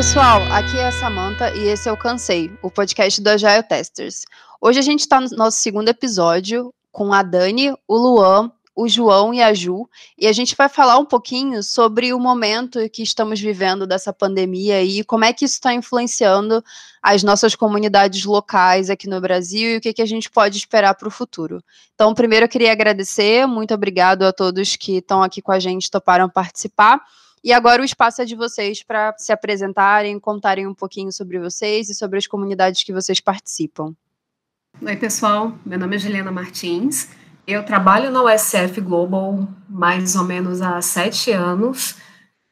pessoal, aqui é a Samantha e esse é o Cansei, o podcast do Agile Testers. Hoje a gente está no nosso segundo episódio com a Dani, o Luan, o João e a Ju, e a gente vai falar um pouquinho sobre o momento que estamos vivendo dessa pandemia e como é que isso está influenciando as nossas comunidades locais aqui no Brasil e o que, que a gente pode esperar para o futuro. Então, primeiro eu queria agradecer, muito obrigado a todos que estão aqui com a gente, toparam participar. E agora o espaço é de vocês para se apresentarem, contarem um pouquinho sobre vocês e sobre as comunidades que vocês participam. Oi, pessoal. Meu nome é Juliana Martins. Eu trabalho na USF Global mais ou menos há sete anos,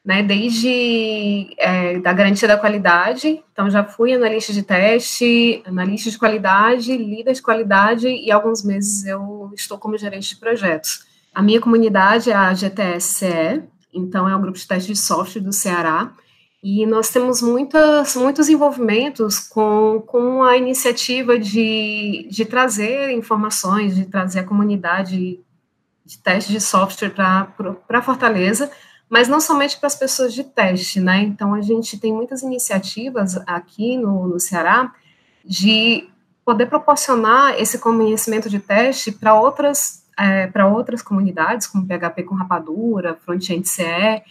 né, desde é, da garantia da qualidade. Então, já fui analista de teste, analista de qualidade, líder de qualidade e alguns meses eu estou como gerente de projetos. A minha comunidade é a GTSCE, então é um grupo de teste de software do Ceará, e nós temos muitas, muitos envolvimentos com, com a iniciativa de, de trazer informações, de trazer a comunidade de teste de software para Fortaleza, mas não somente para as pessoas de teste, né? Então, a gente tem muitas iniciativas aqui no, no Ceará de poder proporcionar esse conhecimento de teste para outras, é, para outras comunidades, como PHP com rapadura, Frontend CE,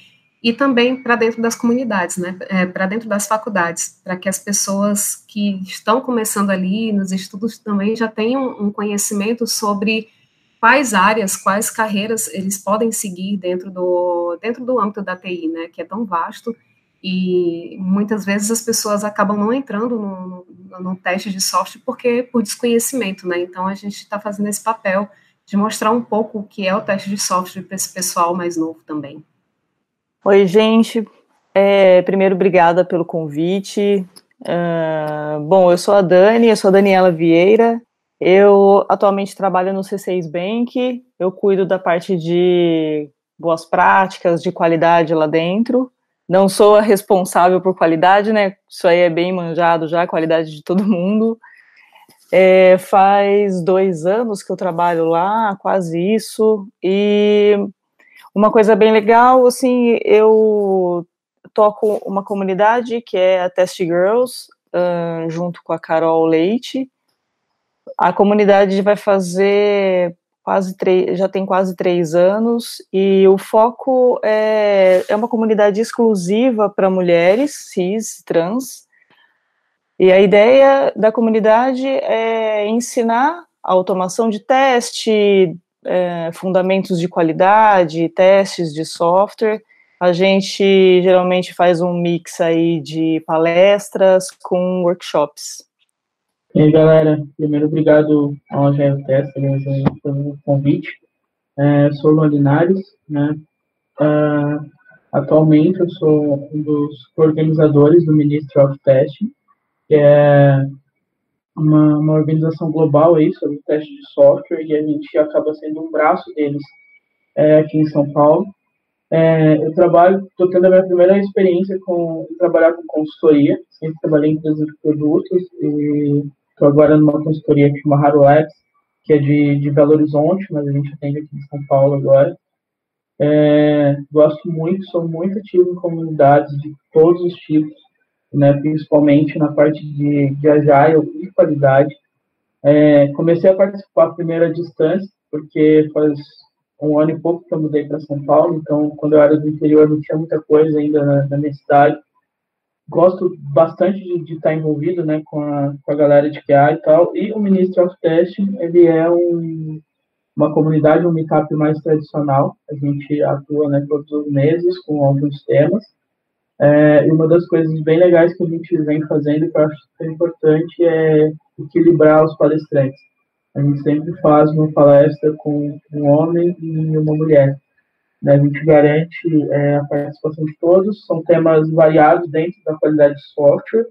e também para dentro das comunidades, né, é, para dentro das faculdades, para que as pessoas que estão começando ali nos estudos também já tenham um conhecimento sobre quais áreas, quais carreiras eles podem seguir dentro do, dentro do âmbito da TI, né, que é tão vasto, e muitas vezes as pessoas acabam não entrando no, no, no teste de software porque por desconhecimento, né, então a gente está fazendo esse papel de mostrar um pouco o que é o teste de software para esse pessoal mais novo também. Oi, gente. É, primeiro, obrigada pelo convite. Uh, bom, eu sou a Dani, eu sou a Daniela Vieira. Eu atualmente trabalho no C6 Bank. Eu cuido da parte de boas práticas, de qualidade lá dentro. Não sou a responsável por qualidade, né? Isso aí é bem manjado já, a qualidade de todo mundo. É, faz dois anos que eu trabalho lá, quase isso, e uma coisa bem legal, assim, eu toco uma comunidade que é a Test Girls, uh, junto com a Carol Leite. A comunidade vai fazer quase três, já tem quase três anos, e o foco é, é uma comunidade exclusiva para mulheres cis, trans. E a ideia da comunidade é ensinar a automação de teste, é, fundamentos de qualidade, testes de software. A gente geralmente faz um mix aí de palestras com workshops. E aí, galera, primeiro obrigado ao Tester pelo convite. É, sou Luan Linares, né? Uh, atualmente eu sou um dos organizadores do Ministry of Testing, que é uma, uma organização global aí sobre teste de software e a gente acaba sendo um braço deles é, aqui em São Paulo. É, eu trabalho, estou tendo a minha primeira experiência com trabalhar com consultoria, sempre trabalhei em empresas de produtos e estou agora numa consultoria que chama Haro Labs, que é de, de Belo Horizonte, mas a gente atende aqui em São Paulo agora. É, gosto muito, sou muito ativo em comunidades de todos os tipos, né, principalmente na parte de, de agile e qualidade. É, comecei a participar primeiro à distância, porque faz um ano e pouco que eu mudei para São Paulo, então quando eu era do interior não tinha muita coisa ainda na, na minha cidade. Gosto bastante de, estar envolvido né, com, a, com a galera de QA e tal, e o Ministry of Testing, ele é um, uma comunidade, um meetup mais tradicional, a gente atua né, todos os meses com alguns temas, é, e uma das coisas bem legais que a gente vem fazendo, que eu acho super importante, é equilibrar os palestrantes. A gente sempre faz uma palestra com um homem e uma mulher. Né? A gente garante é, a participação de todos, são temas variados dentro da qualidade de software.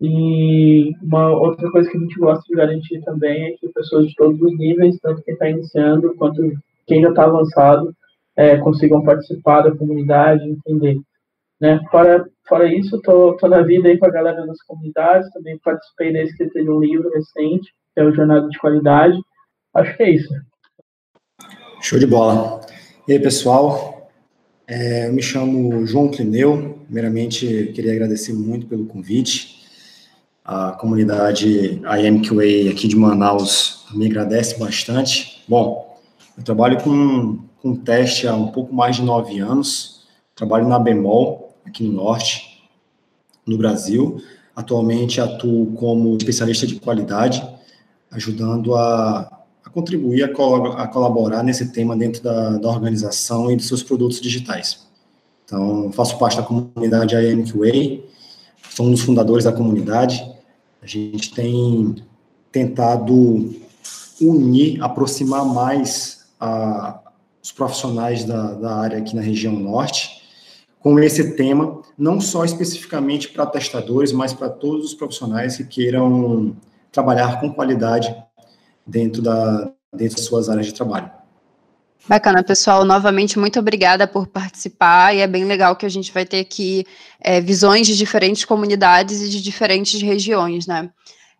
E uma outra coisa que a gente gosta de garantir também é que pessoas de todos os níveis, tanto quem está iniciando quanto quem já está avançado, é, consigam participar da comunidade, entender. Né? Fora, fora isso, tô na vida aí com a galera das comunidades, também participei da escrita de um livro recente, que é o Jornada de Qualidade. Acho que é isso. Show de bola. E aí, pessoal? É, eu me chamo João Clineu. Primeiramente, queria agradecer muito pelo convite. A comunidade IMQA aqui de Manaus me agradece bastante. Bom, eu trabalho com, com teste há um pouco mais de nove anos. Trabalho na Bemol, aqui no Norte, no Brasil. Atualmente atuo como especialista de qualidade, ajudando a a contribuir, a, col a colaborar nesse tema dentro da, da, organização e dos seus produtos digitais. Então, faço parte da comunidade IMQA, sou um dos fundadores da comunidade. A gente tem tentado unir, aproximar mais a, os profissionais da, da área aqui na região norte com esse tema, não só especificamente para testadores, mas para todos os profissionais que queiram trabalhar com qualidade dentro, da, dentro das suas áreas de trabalho. Bacana, pessoal. Novamente, muito obrigada por participar. E é bem legal que a gente vai ter aqui é, visões de diferentes comunidades e de diferentes regiões, né?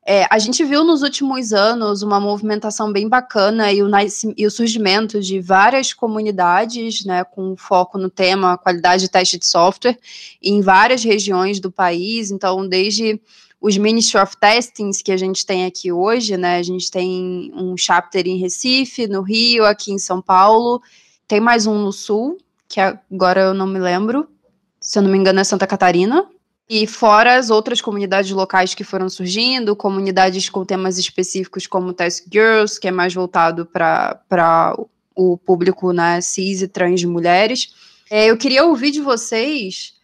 É, a gente viu nos últimos anos uma movimentação bem bacana e o, e o, surgimento de várias comunidades, né, com foco no tema qualidade de teste de software, em várias regiões do país. Então, desde os Ministry of Testings que a gente tem aqui hoje, né? A gente tem um chapter em Recife, no Rio, aqui em São Paulo, tem mais um no Sul, que agora eu não me lembro, se eu não me engano é Santa Catarina. E fora as outras comunidades locais que foram surgindo, comunidades com temas específicos como Task Girls, que é mais voltado para o público né, cis e trans de mulheres. É, eu queria ouvir de vocês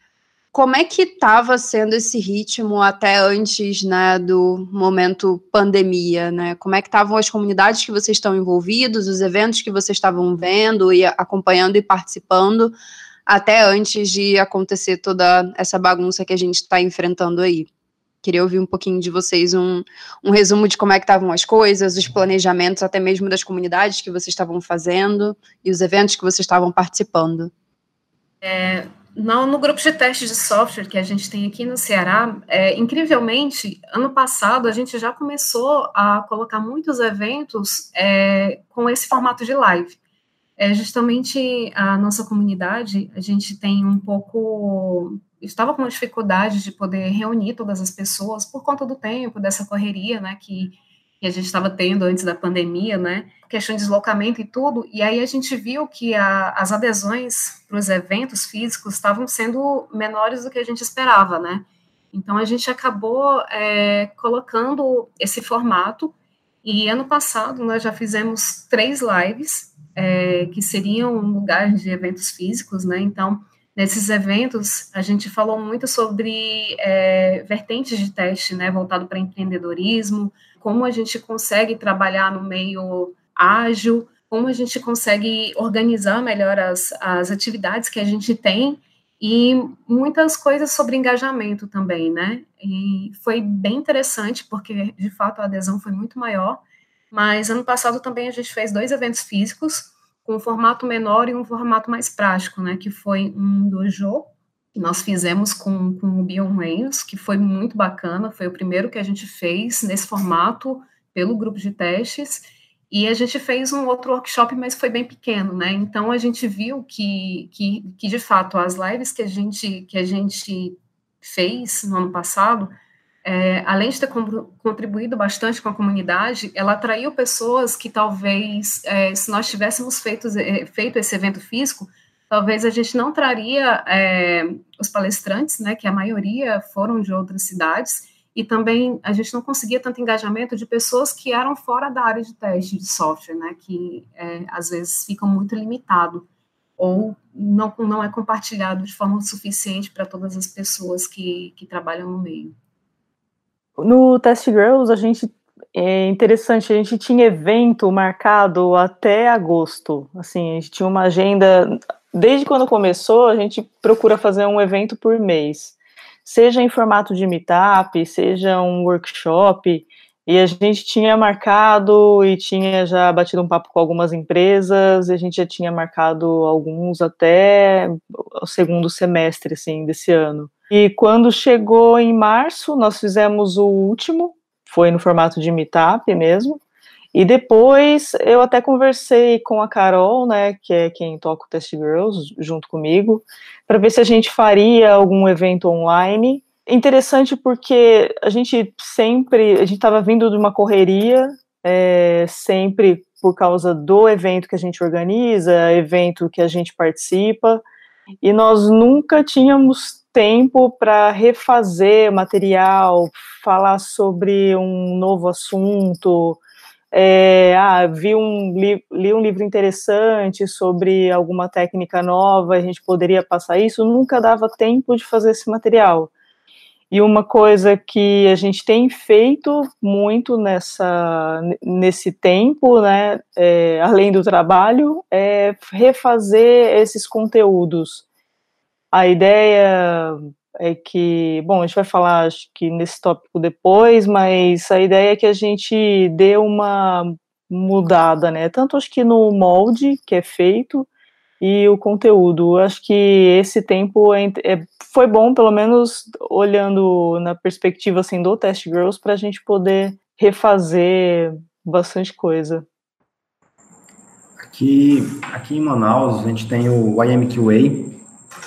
como é que estava sendo esse ritmo até antes né, do momento pandemia? Né? Como é que estavam as comunidades que vocês estão envolvidos, os eventos que vocês estavam vendo e acompanhando e participando até antes de acontecer toda essa bagunça que a gente está enfrentando aí? Queria ouvir um pouquinho de vocês, um, um resumo de como é que estavam as coisas, os planejamentos, até mesmo das comunidades que vocês estavam fazendo e os eventos que vocês estavam participando. É, no grupo de testes de software que a gente tem aqui no Ceará, é, incrivelmente, ano passado a gente já começou a colocar muitos eventos é, com esse formato de live. É, justamente a nossa comunidade, a gente tem um pouco. Estava com dificuldade de poder reunir todas as pessoas por conta do tempo, dessa correria, né, que que a gente estava tendo antes da pandemia, né? Questão de deslocamento e tudo. E aí a gente viu que a, as adesões para os eventos físicos estavam sendo menores do que a gente esperava, né? Então a gente acabou é, colocando esse formato. E ano passado nós já fizemos três lives é, que seriam lugares de eventos físicos, né? Então nesses eventos a gente falou muito sobre é, vertentes de teste, né? Voltado para empreendedorismo como a gente consegue trabalhar no meio ágil, como a gente consegue organizar melhor as, as atividades que a gente tem e muitas coisas sobre engajamento também, né? E foi bem interessante, porque de fato a adesão foi muito maior. Mas ano passado também a gente fez dois eventos físicos, com um formato menor e um formato mais prático, né? Que foi um dojo, que nós fizemos com, com o Bion Reis, que foi muito bacana, foi o primeiro que a gente fez nesse formato pelo grupo de testes, e a gente fez um outro workshop, mas foi bem pequeno, né? Então a gente viu que, que, que de fato as lives que a gente, que a gente fez no ano passado, é, além de ter contribuído bastante com a comunidade, ela atraiu pessoas que talvez, é, se nós tivéssemos feito, é, feito esse evento físico, talvez a gente não traria é, os palestrantes, né, que a maioria foram de outras cidades, e também a gente não conseguia tanto engajamento de pessoas que eram fora da área de teste de software, né, que é, às vezes ficam muito limitado ou não, não é compartilhado de forma suficiente para todas as pessoas que, que trabalham no meio. No Test Girls, a gente é interessante, a gente tinha evento marcado até agosto. Assim, a gente tinha uma agenda Desde quando começou, a gente procura fazer um evento por mês, seja em formato de meetup, seja um workshop, e a gente tinha marcado e tinha já batido um papo com algumas empresas, e a gente já tinha marcado alguns até o segundo semestre, assim, desse ano. E quando chegou em março, nós fizemos o último, foi no formato de meetup mesmo, E depois eu até conversei com a Carol, né, que é quem toca o Test Girls junto comigo, para ver se a gente faria algum evento online. Interessante porque a gente sempre, a gente estava vindo de uma correria, é, sempre por causa do evento que a gente organiza, evento que a gente participa, e nós nunca tínhamos tempo para refazer material, falar sobre um novo assunto, é, ah, vi um, li, li, um livro interessante sobre alguma técnica nova, a gente poderia passar isso, nunca dava tempo de fazer esse material. E uma coisa que a gente tem feito muito nessa, nesse tempo, né, é, além do trabalho, é refazer esses conteúdos. A ideia é que, bom, a gente vai falar acho que nesse tópico depois, mas a ideia é que a gente dê uma mudada, né? Tanto acho que no molde que é feito e o conteúdo. Acho que esse tempo é, é, foi bom, pelo menos olhando na perspectiva assim do Test Girls, para a gente poder refazer bastante coisa. Aqui, aqui em Manaus a gente tem o IMQA,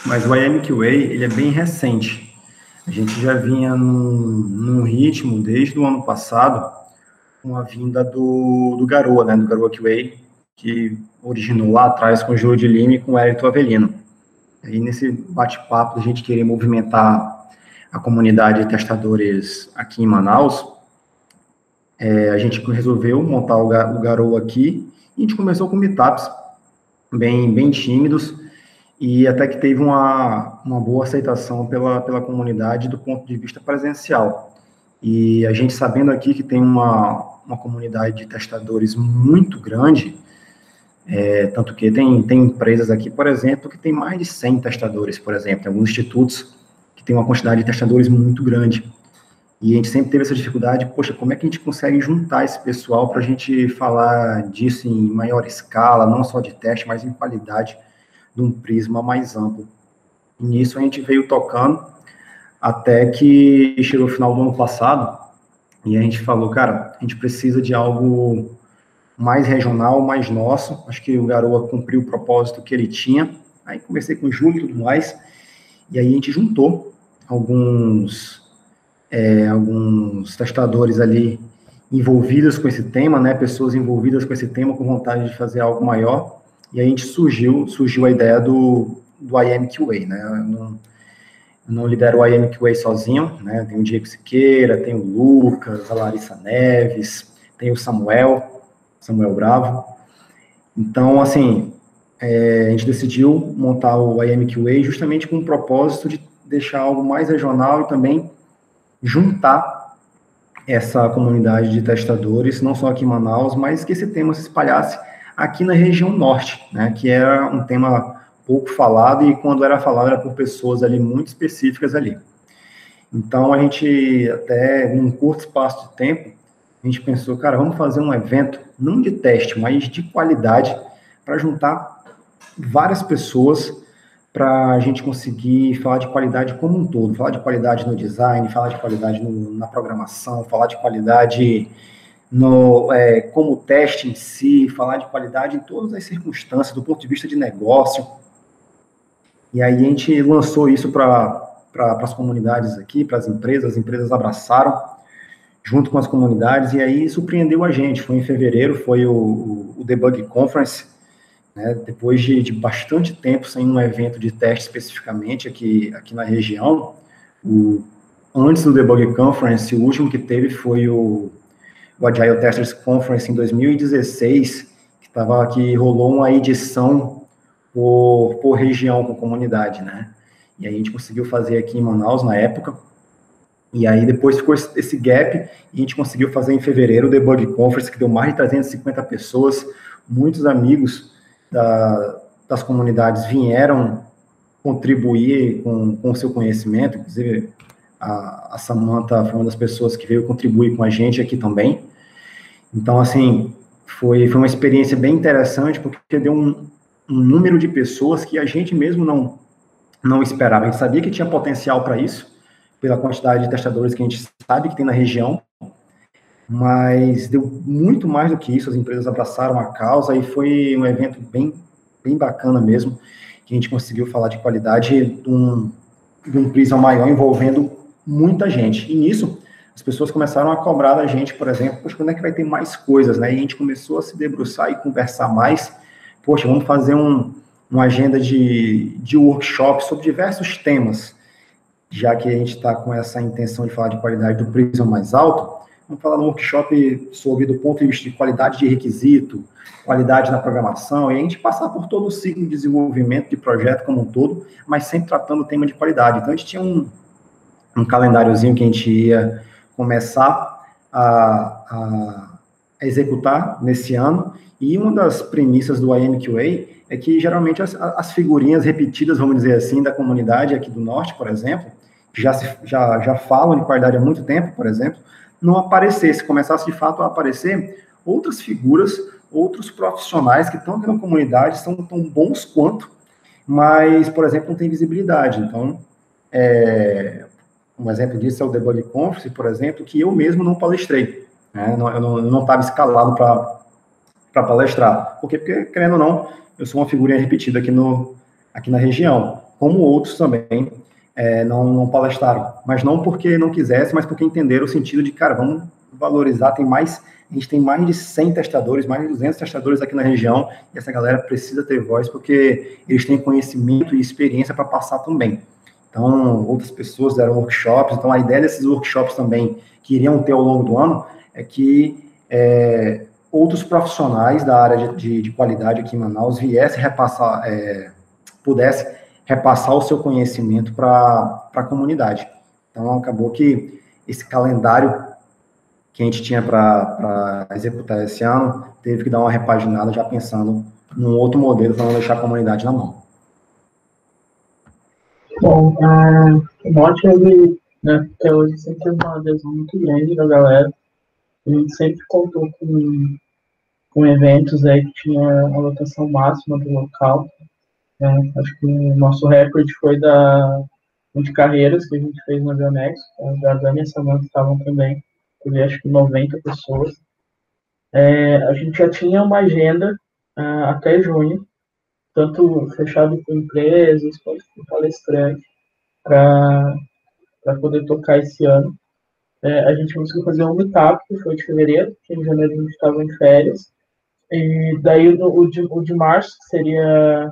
mas o IMQA, ele é bem recente. A gente já vinha num, num ritmo desde o ano passado com a vinda do, do Garoa, né, do Garoa QA, que originou lá atrás com o Júlio de Lima e com o Hélito Avelino. E nesse bate-papo, a gente querer movimentar a comunidade de testadores aqui em Manaus, é, a gente resolveu montar o, o Garoa aqui e a gente começou com meetups bem, bem tímidos, e até que teve uma, uma boa aceitação pela, pela comunidade do ponto de vista presencial. E a gente sabendo aqui que tem uma, uma comunidade de testadores muito grande, é, tanto que tem, tem empresas aqui, por exemplo, que tem mais de 100 testadores, por exemplo, tem alguns institutos que tem uma quantidade de testadores muito grande. E a gente sempre teve essa dificuldade, poxa, como é que a gente consegue juntar esse pessoal para a gente falar disso em maior escala, não só de teste, mas em qualidade, de um prisma mais amplo. E nisso a gente veio tocando até que chegou o final do ano passado e a gente falou, cara, a gente precisa de algo mais regional, mais nosso. Acho que o Garoa cumpriu o propósito que ele tinha. Aí conversei com o Júlio e tudo mais, e aí a gente juntou alguns, é, alguns testadores ali envolvidos com esse tema, né, pessoas envolvidas com esse tema, com vontade de fazer algo maior, e a gente surgiu, surgiu a ideia do, do IMQA, né? Eu não, eu não lidero o IMQA sozinho, né? Tem o Diego Siqueira, tem o Lucas, a Larissa Neves, tem o Samuel, Samuel Bravo. Então, assim, é, a gente decidiu montar o IMQA justamente com o propósito de deixar algo mais regional e também juntar essa comunidade de testadores, não só aqui em Manaus, mas que esse tema se espalhasse aqui na região norte, né, que era um tema pouco falado e quando era falado era por pessoas ali muito específicas ali. Então a gente até num curto espaço de tempo a gente pensou, cara, vamos fazer um evento não de teste, mas de qualidade para juntar várias pessoas para a gente conseguir falar de qualidade como um todo, falar de qualidade no design, falar de qualidade no, na programação, falar de qualidade no, é, como teste em si, falar de qualidade em todas as circunstâncias, do ponto de vista de negócio. E aí a gente lançou isso para pra, as comunidades aqui, para as empresas, as empresas abraçaram, junto com as comunidades, e aí surpreendeu a gente. Foi em fevereiro, foi o, o Debug Conference, né, depois de, de, bastante tempo sem um evento de teste especificamente aqui, aqui na região. O, antes do Debug Conference, o último que teve foi o o Agile Testers Conference em 2016, que tava que rolou uma edição por, por região com comunidade, né? E aí a gente conseguiu fazer aqui em Manaus na época. E aí depois ficou esse gap e a gente conseguiu fazer em fevereiro o Debug Conference, que deu mais de 350 pessoas, muitos amigos da, das comunidades vieram contribuir com o seu conhecimento, inclusive a, a Samantha foi uma das pessoas que veio contribuir com a gente aqui também. Então, assim, foi, foi uma experiência bem interessante, porque deu um, um número de pessoas que a gente mesmo não, não esperava. A gente sabia que tinha potencial para isso, pela quantidade de testadores que a gente sabe que tem na região, mas deu muito mais do que isso, as empresas abraçaram a causa e foi um evento bem, bem bacana mesmo, que a gente conseguiu falar de qualidade de um, de um prisma maior envolvendo muita gente. E nisso, as pessoas começaram a cobrar da gente, por exemplo, poxa, quando é que vai ter mais coisas, né? E a gente começou a se debruçar e conversar mais, poxa, vamos fazer um, uma agenda de, de workshop sobre diversos temas, já que a gente está com essa intenção de falar de qualidade do prisma mais alto, vamos falar no workshop sobre do ponto de vista de qualidade de requisito, qualidade na programação, e a gente passar por todo o ciclo de desenvolvimento de projeto como um todo, mas sempre tratando o tema de qualidade. Então, a gente tinha um, um calendáriozinho que a gente ia começar a, a executar nesse ano, e uma das premissas do IMQA é que geralmente as, as, figurinhas repetidas, vamos dizer assim, da comunidade aqui do norte, por exemplo, já, se, já, já falam de qualidade há muito tempo, por exemplo, não aparecesse, começasse de fato a aparecer outras figuras, outros profissionais que estão aqui na comunidade, são tão bons quanto, mas, por exemplo, não tem visibilidade. Então, é, um exemplo disso é o Debug Conference, por exemplo, que eu mesmo não palestrei. Né? eu não estava escalado para palestrar. Por quê? Porque, querendo ou não, eu sou uma figurinha repetida aqui, no, aqui na região, como outros também é, não, não palestraram. Mas não porque não quisesse, mas porque entenderam o sentido de, cara, vamos valorizar, tem mais, a gente tem mais de 100 testadores, mais de 200 testadores aqui na região, e essa galera precisa ter voz, porque eles têm conhecimento e experiência para passar também. Então, outras pessoas deram workshops, então a ideia desses workshops também, que iriam ter ao longo do ano, é que é, outros profissionais da área de, de, de qualidade aqui em Manaus viessem repassar, é, repassar o seu conhecimento para a comunidade. Então, acabou que esse calendário que a gente tinha para executar esse ano teve que dar uma repaginada já pensando num outro modelo para não deixar a comunidade na mão. Bom, é, o Morte, ele, né, até hoje sempre teve uma adesão muito grande da galera. A gente sempre contou com, com eventos aí que tinha a lotação máxima do local. Né? Acho que o nosso recorde foi da de carreiras que a gente fez no Bionex. A Jardana e a Samanta estavam também. Teve acho que 90 pessoas. É, a gente já tinha uma agenda uh, até junho, tanto fechado com empresas quanto com palestrantes, para poder tocar esse ano é, a gente conseguiu fazer um meetup, que foi de fevereiro, que em janeiro a gente estava em férias. E daí o, de, o de março, que seria.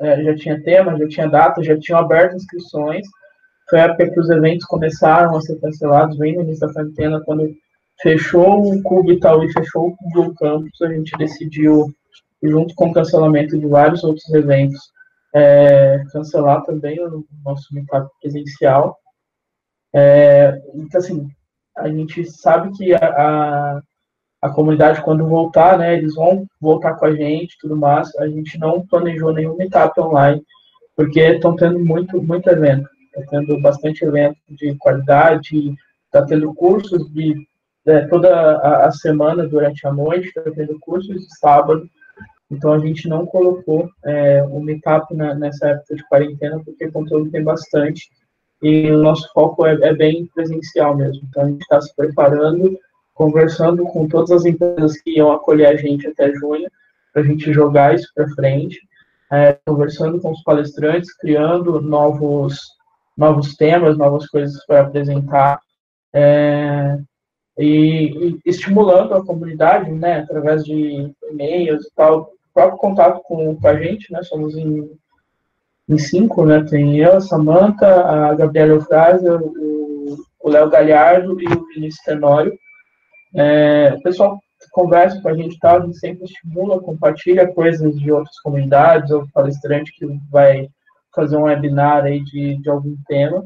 É, já tinha tema, já tinha data, já tinham aberto inscrições. Foi a época que os eventos começaram a ser cancelados, bem no início da quarentena, quando fechou o Cubo Itaú e fechou o Google Campus, a gente decidiu, junto com o cancelamento de vários outros eventos, é, cancelar também o nosso meetup presencial. É, então, assim, a gente sabe que a, a, a, comunidade, quando voltar, né, eles vão voltar com a gente tudo mais. A gente não planejou nenhum meetup online, porque estão tendo muito, muito evento. Está tendo bastante evento de qualidade, está tendo cursos de é, toda a, a, semana durante a noite, está tendo cursos de sábado. Então a gente não colocou é, o meetup na, nessa época de quarentena, porque o conteúdo tem bastante e o nosso foco é, é bem presencial mesmo. Então, a gente está se preparando, conversando com todas as empresas que iam acolher a gente até junho, para a gente jogar isso para frente, é, conversando com os palestrantes, criando novos, novos temas, novas coisas para apresentar, é, e, e, estimulando a comunidade, né, através de e-mails e tal, próprio contato com, com a gente, né, somos em em cinco, né? Tem eu, a Samanta, a Gabriela Eufrásia, o Léo Galhardo e o Vinícius Tenório. É, o pessoal conversa com a gente, tá? a gente sempre estimula, compartilha coisas de outras comunidades, ou palestrante que vai fazer um webinar aí de, de algum tema.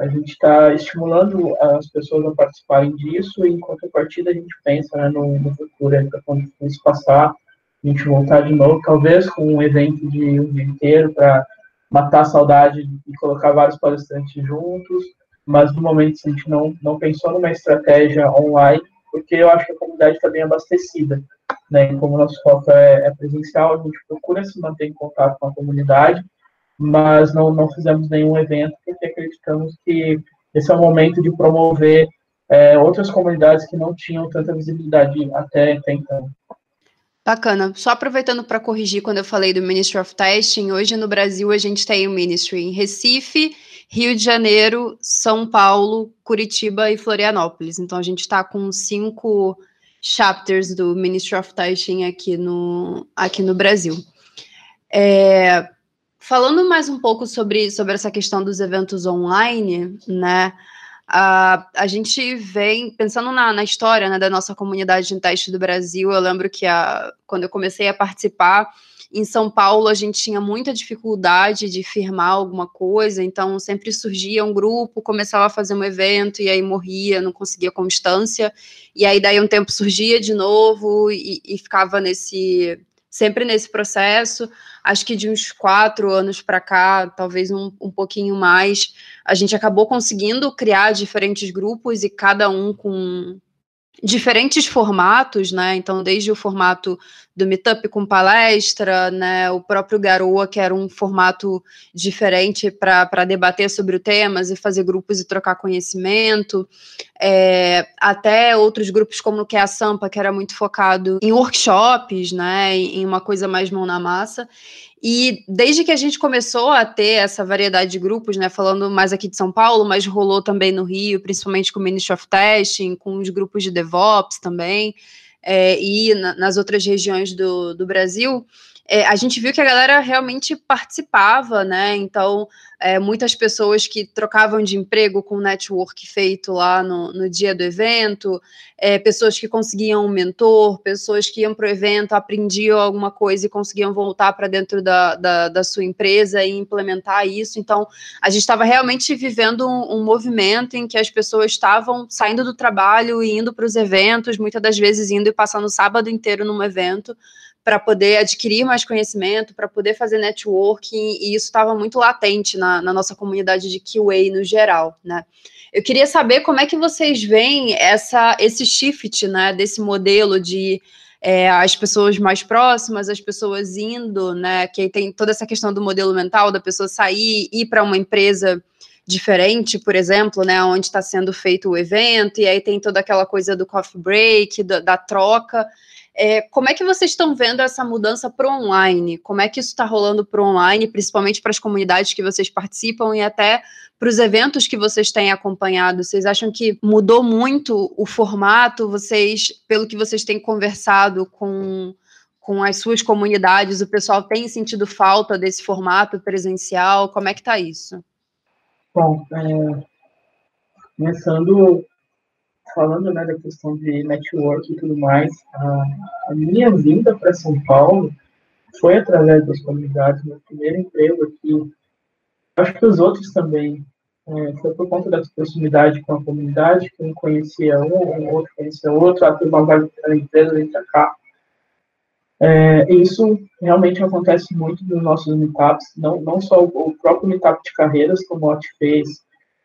A gente está estimulando as pessoas a participarem disso, e em contrapartida a gente pensa né, no, no futuro, para quando isso passar, a gente voltar de novo, talvez com um evento de um dia inteiro para matar a saudade e colocar vários palestrantes juntos, mas no momento a gente não, não pensou numa estratégia online, porque eu acho que a comunidade está bem abastecida. Né? Como o nosso foco é, é, presencial, a gente procura se manter em contato com a comunidade, mas não, não fizemos nenhum evento, porque acreditamos que esse é o momento de promover é, outras comunidades que não tinham tanta visibilidade até, até então. Bacana. Só aproveitando para corrigir quando eu falei do Ministry of Testing, hoje no Brasil a gente tem o Ministry em Recife, Rio de Janeiro, São Paulo, Curitiba e Florianópolis. Então a gente está com cinco chapters do Ministry of Testing aqui no, aqui no Brasil. É, falando mais um pouco sobre, sobre essa questão dos eventos online, né? A, a gente vem pensando na, na história né, da nossa comunidade de teste do Brasil. Eu lembro que a, quando eu comecei a participar, em São Paulo a gente tinha muita dificuldade de firmar alguma coisa, então sempre surgia um grupo, começava a fazer um evento e aí morria, não conseguia constância, e aí daí um tempo surgia de novo e, e ficava nesse sempre nesse processo. Acho que de uns quatro anos para cá, talvez um, um pouquinho mais, a gente acabou conseguindo criar diferentes grupos e cada um com diferentes formatos, né? Então, desde o formato do Meetup com palestra, né? O próprio Garoa, que era um formato diferente para debater sobre temas e fazer grupos e trocar conhecimento, é, até outros grupos como o que é a Sampa, que era muito focado em workshops, né? Em uma coisa mais mão na massa. E desde que a gente começou a ter essa variedade de grupos, né, falando mais aqui de São Paulo, mas rolou também no Rio, principalmente com o Ministry of Testing, com os grupos de DevOps também, é, e na, nas outras regiões do, do Brasil, é, a gente viu que a galera realmente participava, né? Então, é, muitas pessoas que trocavam de emprego com o network feito lá no, no dia do evento, é, pessoas que conseguiam um mentor, pessoas que iam para o evento, aprendiam alguma coisa e conseguiam voltar para dentro da, da, da, sua empresa e implementar isso. Então, a gente estava realmente vivendo um, um, movimento em que as pessoas estavam saindo do trabalho e indo para os eventos, muitas das vezes indo e passando o sábado inteiro num evento para poder adquirir mais conhecimento, para poder fazer networking, e isso estava muito latente na, na, nossa comunidade de QA no geral, né? Eu queria saber como é que vocês veem essa, esse shift, né, desse modelo de é, as pessoas mais próximas, as pessoas indo, né, que tem toda essa questão do modelo mental, da pessoa sair, ir para uma empresa diferente, por exemplo, né, onde está sendo feito o evento, e aí tem toda aquela coisa do coffee break, da, da troca, é, como é que vocês estão vendo essa mudança para online? Como é que isso está rolando para online, principalmente para as comunidades que vocês participam e até para os eventos que vocês têm acompanhado? Vocês acham que mudou muito o formato? Vocês, pelo que vocês têm conversado com, com as suas comunidades, o pessoal tem sentido falta desse formato presencial? Como é que está isso? Bom, é, começando falando né, da questão de network e tudo mais, a, a minha vinda para São Paulo foi através das comunidades. Meu primeiro emprego aqui, acho que os outros também, é, foi por conta dessa proximidade com a comunidade, que um conhecia um, o outro conhecia outro, até uma vaga na empresa, vem para cá. É, isso realmente acontece muito nos nossos meetups, não, não só o, próprio meetup de carreiras, como o Ot fez,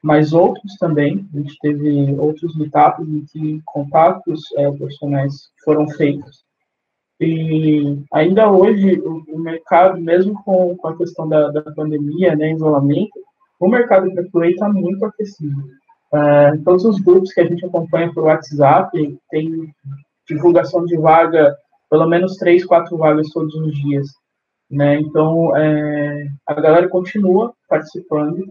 mas outros também. A gente teve outros meetups em que contatos é, profissionais foram feitos. E ainda hoje, o, o mercado, mesmo com, com a questão da, da pandemia, né, isolamento, o mercado para QA está muito aquecido. Uh, todos os grupos que a gente acompanha por WhatsApp tem divulgação de vaga, pelo menos três, quatro vagas todos os dias. Né? Então, é, a galera continua participando,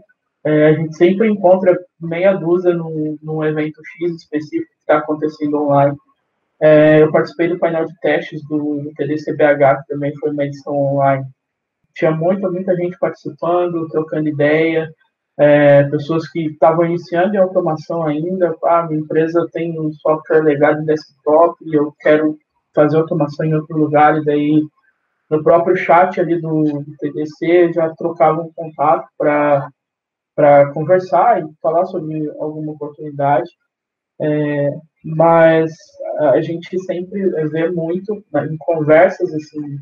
é, a gente sempre encontra meia dúzia num, num evento X específico que está acontecendo online. É, eu participei do painel de testes do, TDCBH, que também foi uma edição online. Tinha muita, muita gente participando, trocando ideia, é, pessoas que estavam iniciando em automação ainda. Ah, minha empresa tem um software legado em desktop e eu quero fazer automação em outro lugar, e daí no próprio chat ali do, do TDC já trocava um contato para para conversar e falar sobre alguma oportunidade, é, mas a gente sempre vê muito né, em conversas, assim,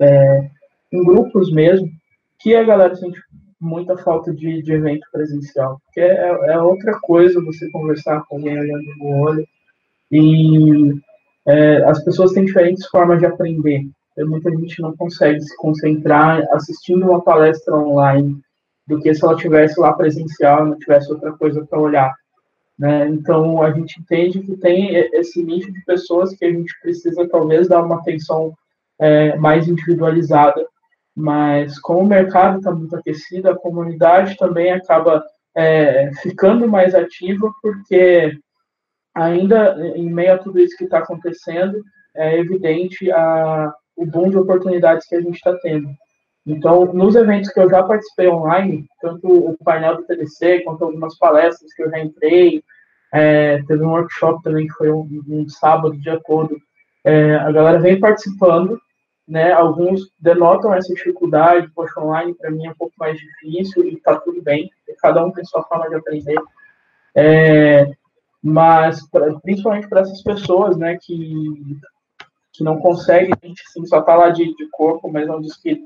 é, em grupos mesmo, que a galera sente muita falta de, de evento presencial, porque é, é, outra coisa você conversar com alguém olhando no olho, e é, as pessoas têm diferentes formas de aprender, muita gente não consegue se concentrar assistindo uma palestra online, do que se ela tivesse lá presencial e não tivesse outra coisa para olhar. Né? Então, a gente entende que tem esse nicho de pessoas que a gente precisa, talvez, dar uma atenção é, mais individualizada, mas como o mercado está muito aquecido, a comunidade também acaba é, ficando mais ativa, porque ainda em meio a tudo isso que está acontecendo, é evidente a, o boom de oportunidades que a gente está tendo. Então, nos eventos que eu já participei online, tanto o painel do TDC, quanto algumas palestras que eu já entrei, é, teve um workshop também que foi um, um sábado, dia todo, é, a galera vem participando, né, alguns denotam essa dificuldade, poxa, online para mim é um pouco mais difícil e tá tudo bem, cada um tem sua forma de aprender, é, mas pra, principalmente para essas pessoas, né, que, que não conseguem, a gente assim, só tá lá de, de corpo, mas não diz que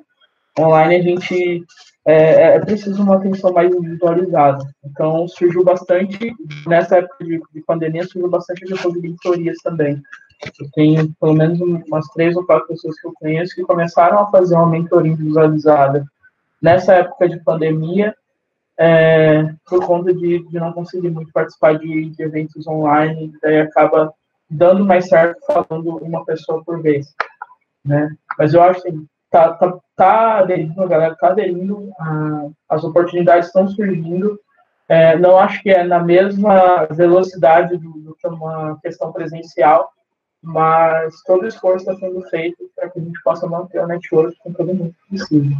online a gente é, é preciso uma atenção mais individualizada. Então, surgiu bastante, nessa época de, de pandemia, surgiu bastante questão de mentorias também. Eu tenho pelo menos umas três ou quatro pessoas que eu conheço que começaram a fazer uma mentoria visualizada nessa época de pandemia, é, por conta de, de não conseguir muito participar de, de eventos online, daí acaba dando mais certo falando uma pessoa por vez, né? Mas eu acho que assim, tá, tá, tá aderindo, a galera tá aderindo, a, as oportunidades estão surgindo. É, não acho que é na mesma velocidade do, do, que uma questão presencial, mas todo esforço está sendo feito para que a gente possa manter o network com todo mundo possível.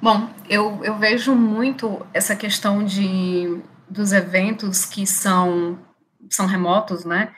Bom, eu, eu vejo muito essa questão de dos eventos que são são remotos, né?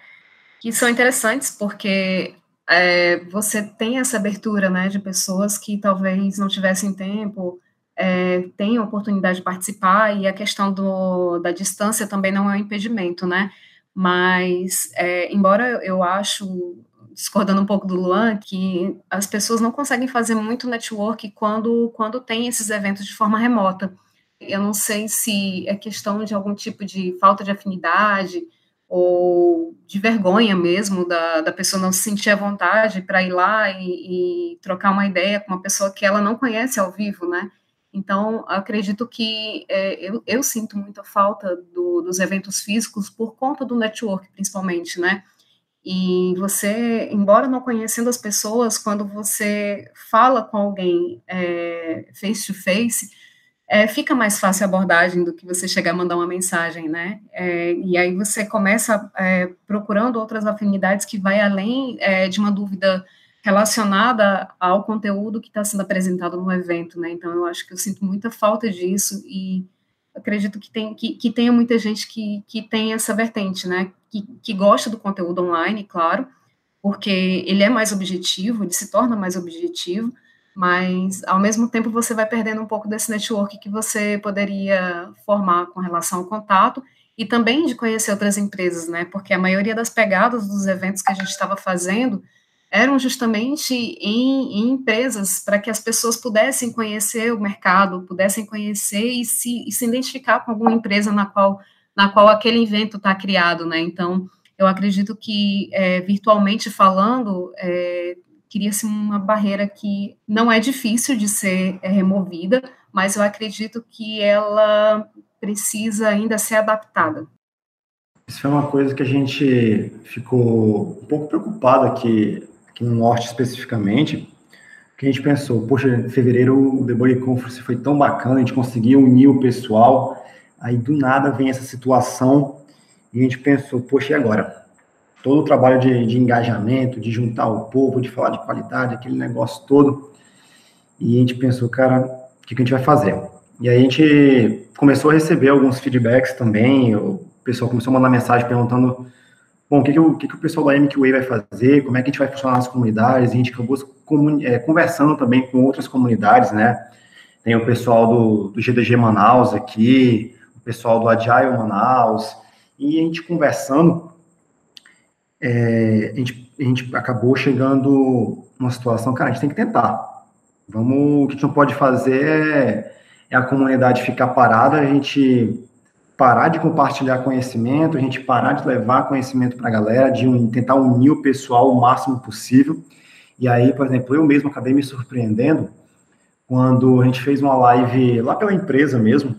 Que são interessantes porque é, você tem essa abertura, né, de pessoas que talvez não tivessem tempo, é, tenham oportunidade de participar, e a questão do, da distância também não é um impedimento, né, mas, é, embora eu acho, discordando um pouco do Luan, que as pessoas não conseguem fazer muito network quando, quando tem esses eventos de forma remota. Eu não sei se é questão de algum tipo de falta de afinidade, ou de vergonha mesmo da, da pessoa não se sentir à vontade para ir lá e, e, trocar uma ideia com uma pessoa que ela não conhece ao vivo, né? Então, acredito que é, eu, eu, sinto muita falta do, dos eventos físicos por conta do network, principalmente, né? E você, embora não conhecendo as pessoas, quando você fala com alguém é, face to face, é, fica mais fácil a abordagem do que você chegar a mandar uma mensagem, né? É, e aí você começa é, procurando outras afinidades que vai além é, de uma dúvida relacionada ao conteúdo que está sendo apresentado no evento, né? Então eu acho que eu sinto muita falta disso e acredito que tem que, que tenha muita gente que, que tem essa vertente, né? Que, que gosta do conteúdo online, claro, porque ele é mais objetivo, ele se torna mais objetivo, mas ao mesmo tempo você vai perdendo um pouco desse network que você poderia formar com relação ao contato e também de conhecer outras empresas, né? Porque a maioria das pegadas dos eventos que a gente estava fazendo eram justamente em, em empresas para que as pessoas pudessem conhecer o mercado, pudessem conhecer e se, e se identificar com alguma empresa na qual na qual aquele evento está criado, né? Então eu acredito que é, virtualmente falando é, cria-se uma barreira que não é difícil de ser é, removida, mas eu acredito que ela precisa ainda ser adaptada. Isso foi uma coisa que a gente ficou um pouco preocupado aqui, aqui no Norte especificamente, que a gente pensou, poxa, fevereiro o Body Conference foi tão bacana, a gente conseguiu unir o pessoal, aí do nada vem essa situação e a gente pensou, poxa, e agora? Todo o trabalho de, de, engajamento, de juntar o povo, de falar de qualidade, aquele negócio todo. E a gente pensou, cara, o que, que a gente vai fazer? E aí a gente começou a receber alguns feedbacks também, o pessoal começou a mandar mensagem perguntando, bom, o que, que, o, que, que o pessoal da MQA vai fazer, como é que a gente vai funcionar nas comunidades, e a gente acabou é, conversando também com outras comunidades, né? Tem o pessoal do, do GDG Manaus aqui, o pessoal do Agile Manaus, e a gente conversando, é, a, gente, a gente acabou chegando numa situação, cara, a gente tem que tentar. Vamos, o que a gente não pode fazer é, é a comunidade ficar parada, a gente parar de compartilhar conhecimento, a gente parar de levar conhecimento para a galera, de um, tentar unir o pessoal o máximo possível. E aí, por exemplo, eu mesmo acabei me surpreendendo quando a gente fez uma live lá pela empresa mesmo,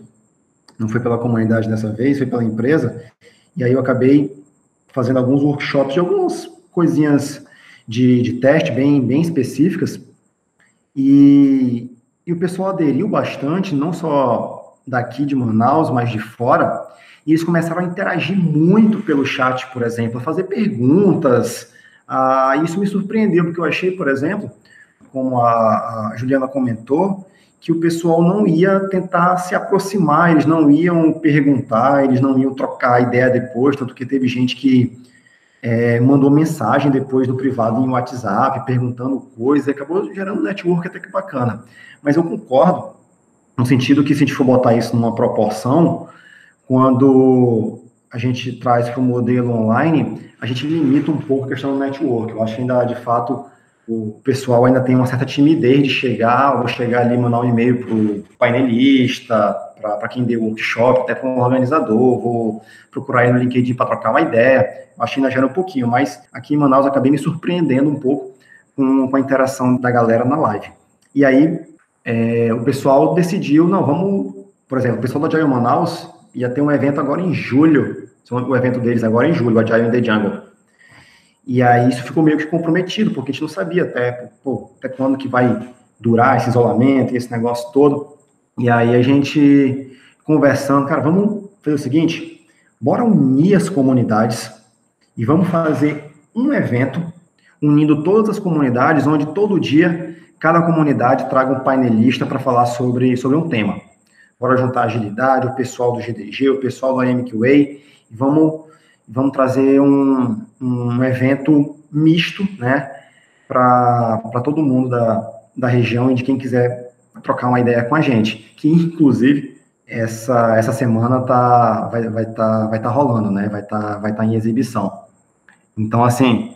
não foi pela comunidade dessa vez, foi pela empresa, e aí eu acabei fazendo alguns workshops de algumas coisinhas de, de teste bem, bem específicas, e, e o pessoal aderiu bastante, não só daqui de Manaus, mas de fora, e eles começaram a interagir muito pelo chat, por exemplo, a fazer perguntas. Ah, isso me surpreendeu, porque eu achei, por exemplo, como a, a Juliana comentou, que o pessoal não ia tentar se aproximar, eles não iam perguntar, eles não iam trocar ideia depois, tanto que teve gente que é, mandou mensagem depois do privado em WhatsApp, perguntando coisas, acabou gerando um network até que bacana. Mas eu concordo, no sentido que se a gente for botar isso numa proporção, quando a gente traz para o modelo online, a gente limita um pouco a questão do network. Eu acho que ainda, de fato, o pessoal ainda tem uma certa timidez de chegar, ou chegar ali mandar um e-mail para o painelista, para quem deu workshop, até para um organizador, vou procurar aí no LinkedIn para trocar uma ideia. Acho que ainda gera um pouquinho, mas aqui em Manaus acabei me surpreendendo um pouco com, com a interação da galera na live. E aí é, o pessoal decidiu, não, vamos, por exemplo, o pessoal da Agile Manaus ia ter um evento agora em julho, o evento deles agora é em julho, o Agile in the Jungle. E aí isso ficou meio que comprometido, porque a gente não sabia até, pô, até quando que vai durar esse isolamento e esse negócio todo. E aí a gente conversando, cara, vamos fazer o seguinte, bora unir as comunidades e vamos fazer um evento unindo todas as comunidades, onde todo dia cada comunidade traga um painelista para falar sobre, sobre um tema. Bora juntar agilidade, o pessoal do GDG, o pessoal do MQA, e vamos vamos trazer um, um evento misto, né, para todo mundo da, da região e de quem quiser trocar uma ideia com a gente, que inclusive essa, essa semana tá, vai estar vai tá, vai tá rolando, né, vai estar tá, vai tá em exibição. Então, assim,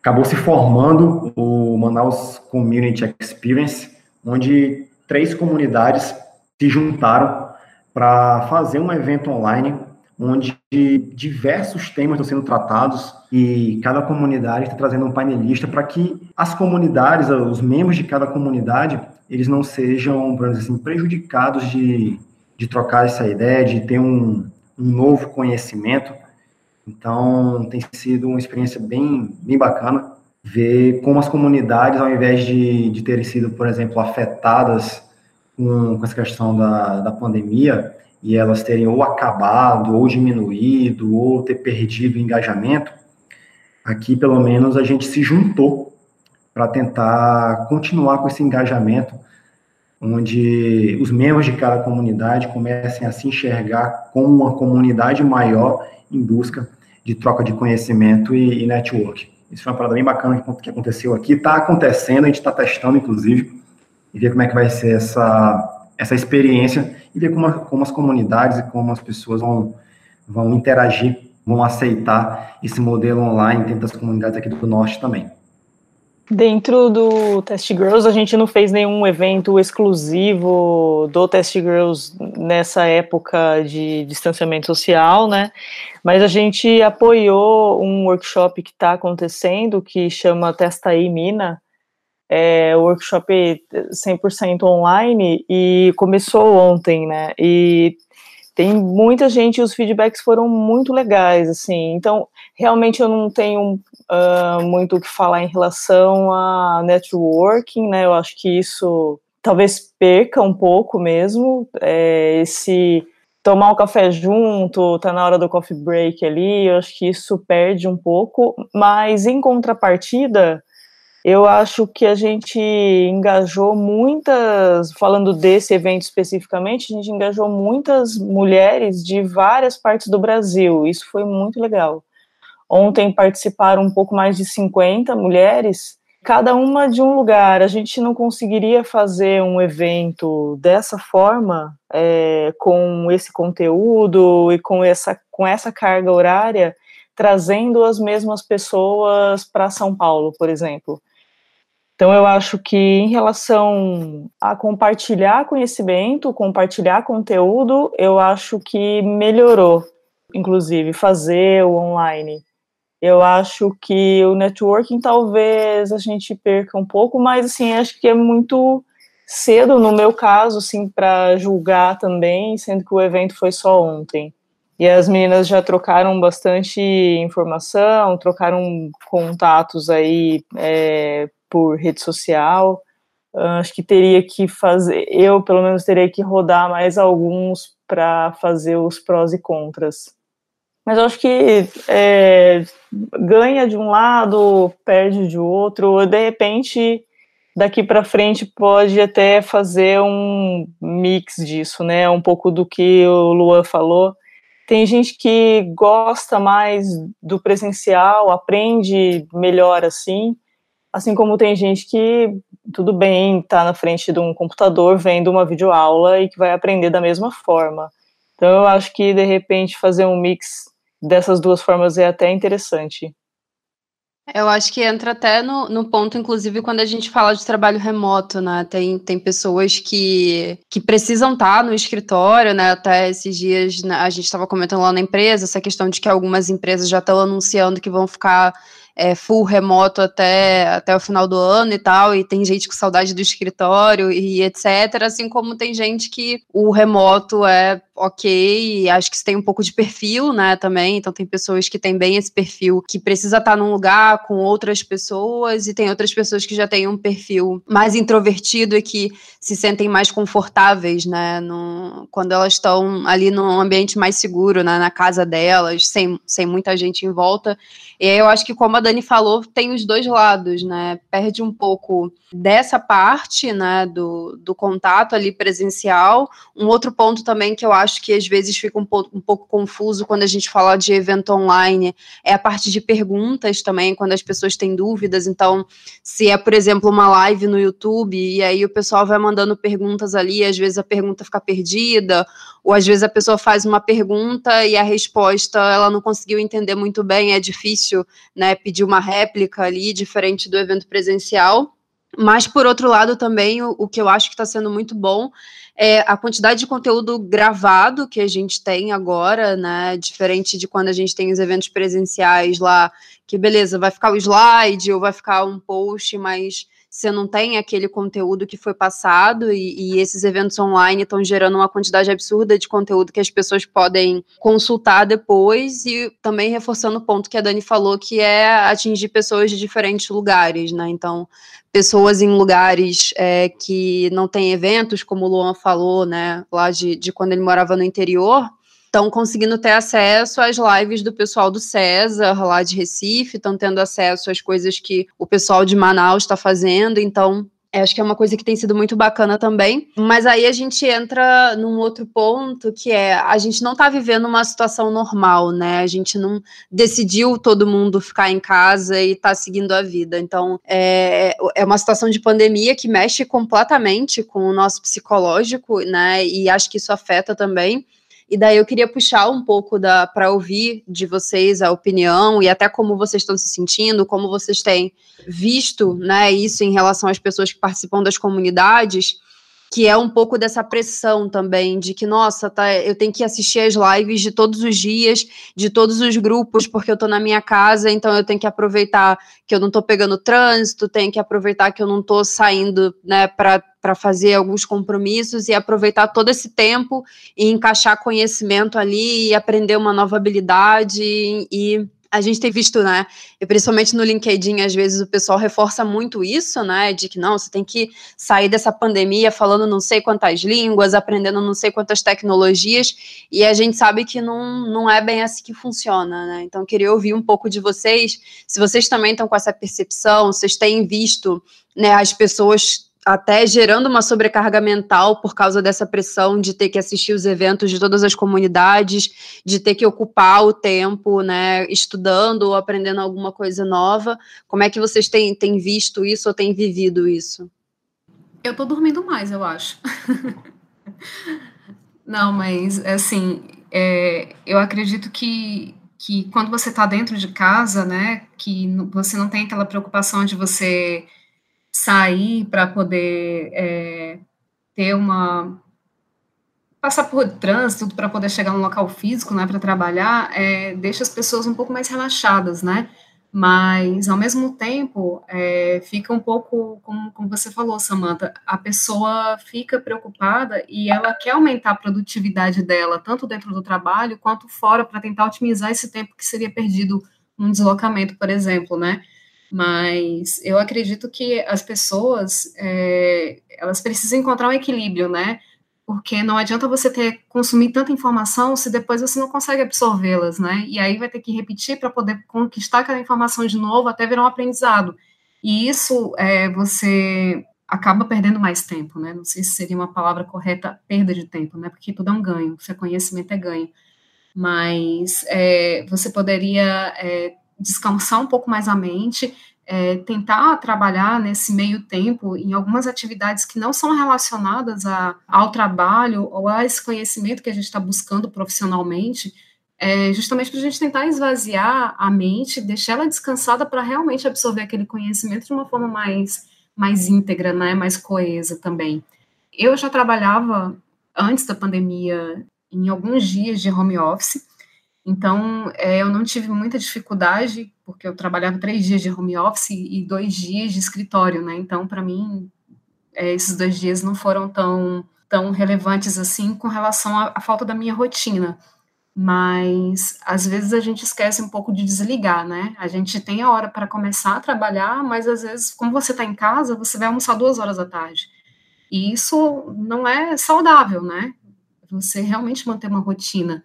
acabou se formando o Manaus Community Experience, onde três comunidades se juntaram para fazer um evento online onde diversos temas estão sendo tratados e cada comunidade está trazendo um painelista para que as comunidades, os membros de cada comunidade, eles não sejam, por exemplo, assim, prejudicados de, de trocar essa ideia, de ter um, um novo conhecimento. Então, tem sido uma experiência bem, bem bacana ver como as comunidades, ao invés de, de terem sido, por exemplo, afetadas com, com essa questão da, da pandemia, e elas terem ou acabado, ou diminuído, ou ter perdido o engajamento, aqui pelo menos a gente se juntou para tentar continuar com esse engajamento, onde os membros de cada comunidade comecem a se enxergar como uma comunidade maior em busca de troca de conhecimento e, e network. Isso foi uma parada bem bacana que, aconteceu aqui, está acontecendo, a gente está testando, inclusive, e ver como é que vai ser essa, essa experiência e ver como, como as comunidades e como as pessoas vão, vão interagir, vão aceitar esse modelo online dentro das comunidades aqui do Norte também. Dentro do Test Girls, a gente não fez nenhum evento exclusivo do Test Girls nessa época de distanciamento social, né? Mas a gente apoiou um workshop que está acontecendo, que chama Testa aí Mina, é, workshop 100% online e começou ontem, né? E tem muita gente, os feedbacks foram muito legais, assim. Então, realmente eu não tenho uh, muito o que falar em relação a networking, né? Eu acho que isso talvez perca um pouco mesmo, é, esse tomar um café junto, tá na hora do coffee break ali, eu acho que isso perde um pouco, mas em contrapartida, eu acho que a gente engajou muitas, falando desse evento especificamente, a gente engajou muitas mulheres de várias partes do Brasil. Isso foi muito legal. Ontem participaram um pouco mais de 50 mulheres, cada uma de um lugar. A gente não conseguiria fazer um evento dessa forma, é, com esse conteúdo e com essa, com essa carga horária, trazendo as mesmas pessoas para São Paulo, por exemplo. Então, eu acho que em relação a compartilhar conhecimento, compartilhar conteúdo, eu acho que melhorou, inclusive, fazer o online. Eu acho que o networking talvez a gente perca um pouco, mas assim, acho que é muito cedo no meu caso, assim, para julgar também, sendo que o evento foi só ontem. E as meninas já trocaram bastante informação, trocaram contatos aí é, por rede social. Uh, acho que teria que fazer, eu pelo menos teria que rodar mais alguns para fazer os prós e contras. Mas acho que é, ganha de um lado, perde de outro. De repente, daqui para frente pode até fazer um mix disso, né? Um pouco do que o Luan falou. Tem gente que gosta mais do presencial, aprende melhor assim, assim como tem gente que tudo bem tá na frente de um computador vendo uma videoaula e que vai aprender da mesma forma. Então eu acho que de repente fazer um mix dessas duas formas é até interessante. Eu acho que entra até no, no ponto, inclusive, quando a gente fala de trabalho remoto, né? Tem, tem pessoas que, que precisam estar no escritório, né? Até esses dias né, a gente estava comentando lá na empresa essa questão de que algumas empresas já estão anunciando que vão ficar é, full remoto até, até o final do ano e tal, e tem gente com saudade do escritório e etc. Assim como tem gente que o remoto é ok, acho que isso tem um pouco de perfil, né, também, então tem pessoas que têm bem esse perfil, que precisa estar num lugar com outras pessoas, e tem outras pessoas que já têm um perfil mais introvertido e que se sentem mais confortáveis, né, no, quando elas estão ali num ambiente mais seguro, né, na casa delas, sem, sem muita gente em volta, e aí eu acho que como a Dani falou, tem os dois lados, né, perde um pouco dessa parte, né, do, do contato ali presencial, um outro ponto também que eu acho que às vezes fica um pouco, um pouco confuso quando a gente fala de evento online, é a parte de perguntas também, quando as pessoas têm dúvidas. Então, se é, por exemplo, uma live no YouTube, e aí o pessoal vai mandando perguntas ali, às vezes a pergunta fica perdida, ou às vezes a pessoa faz uma pergunta e a resposta ela não conseguiu entender muito bem, é difícil né, uma réplica ali, diferente do evento presencial. Mas, por outro lado, também o, o que eu acho que está sendo muito bom é, a quantidade de conteúdo gravado que a gente tem agora, né? Diferente de quando a gente tem os eventos presenciais lá, que beleza, vai ficar o slide ou vai ficar um post, mas você não tem aquele conteúdo que foi passado e, e esses eventos online estão gerando uma quantidade absurda de conteúdo que as pessoas podem consultar depois e também reforçando o ponto que a Dani falou, que é atingir pessoas de diferentes lugares, né? Então, pessoas em lugares é, que não tem eventos, como o Luan falou, né, lá de, de quando ele morava no interior, estão conseguindo ter acesso às lives do pessoal do César, lá de Recife, estão tendo acesso às coisas que o pessoal de Manaus está fazendo, então é, acho que é uma coisa que tem sido muito bacana também. Mas aí a gente entra num outro ponto que é a gente não está vivendo uma situação normal, né? A gente não decidiu todo mundo ficar em casa e tá seguindo a vida. Então é, é uma situação de pandemia que mexe completamente com o nosso psicológico, né? E acho que isso afeta também. E daí eu queria puxar um pouco da para ouvir de vocês a opinião e até como vocês estão se sentindo, como vocês têm visto, né, isso em relação às pessoas que participam das comunidades que é um pouco dessa pressão também de que, nossa, tá, eu tenho que assistir as lives de todos os dias, de todos os grupos, porque eu tô na minha casa, então eu tenho que aproveitar que eu não tô pegando trânsito, tenho que aproveitar que eu não tô saindo, né, para fazer alguns compromissos e aproveitar todo esse tempo e encaixar conhecimento ali e aprender uma nova habilidade e a gente tem visto, né, e principalmente no LinkedIn, às vezes o pessoal reforça muito isso, né, de que não, você tem que sair dessa pandemia falando não sei quantas línguas, aprendendo não sei quantas tecnologias, e a gente sabe que não, não é bem assim que funciona, né, então queria ouvir um pouco de vocês, se vocês também estão com essa percepção, vocês têm visto, né, as pessoas até gerando uma sobrecarga mental por causa dessa pressão de ter que assistir os eventos de todas as comunidades, de ter que ocupar o tempo, né, estudando ou aprendendo alguma coisa nova. Como é que vocês têm, têm visto isso ou têm vivido isso? Eu tô dormindo mais, eu acho. Não, mas assim, é, eu acredito que, que quando você está dentro de casa, né, que você não tem aquela preocupação de você sair para poder é, ter uma passar por trânsito para poder chegar num local físico, né, para trabalhar, é, deixa as pessoas um pouco mais relaxadas, né? mas ao mesmo tempo é, fica um pouco, como, como você falou, Samantha, a pessoa fica preocupada e ela quer aumentar a produtividade dela, tanto dentro do trabalho quanto fora, para tentar otimizar esse tempo que seria perdido num deslocamento, por exemplo, né? Mas eu acredito que as pessoas é, elas precisam encontrar um equilíbrio, né? porque não adianta você ter consumir tanta informação se depois você não consegue absorvê-las, né? E aí vai ter que repetir para poder conquistar aquela informação de novo até virar um aprendizado. E isso é, você acaba perdendo mais tempo, né? Não sei se seria uma palavra correta, perda de tempo, né? Porque tudo é um ganho, seu conhecimento é ganho. Mas é, você poderia é, descansar um pouco mais a mente é, tentar trabalhar nesse meio tempo em algumas atividades que não são relacionadas a, ao trabalho ou a esse conhecimento que a gente está buscando profissionalmente, é, justamente para a gente tentar esvaziar a mente, deixar ela descansada para realmente absorver aquele conhecimento de uma forma mais, mais íntegra, né, mais coesa também. Eu já trabalhava antes da pandemia em alguns dias de home office, então, é, eu não tive muita dificuldade, porque eu trabalhava três dias de home office e dois dias de escritório, né? Então, para mim, é, esses dois dias não foram tão, tão relevantes assim com relação à, à falta da minha rotina. Mas, às vezes, a gente esquece um pouco de desligar, né? A gente tem a hora para começar a trabalhar, mas, às vezes, como você está em casa, você vai almoçar duas horas da tarde. E isso não é saudável, né? Você realmente manter uma rotina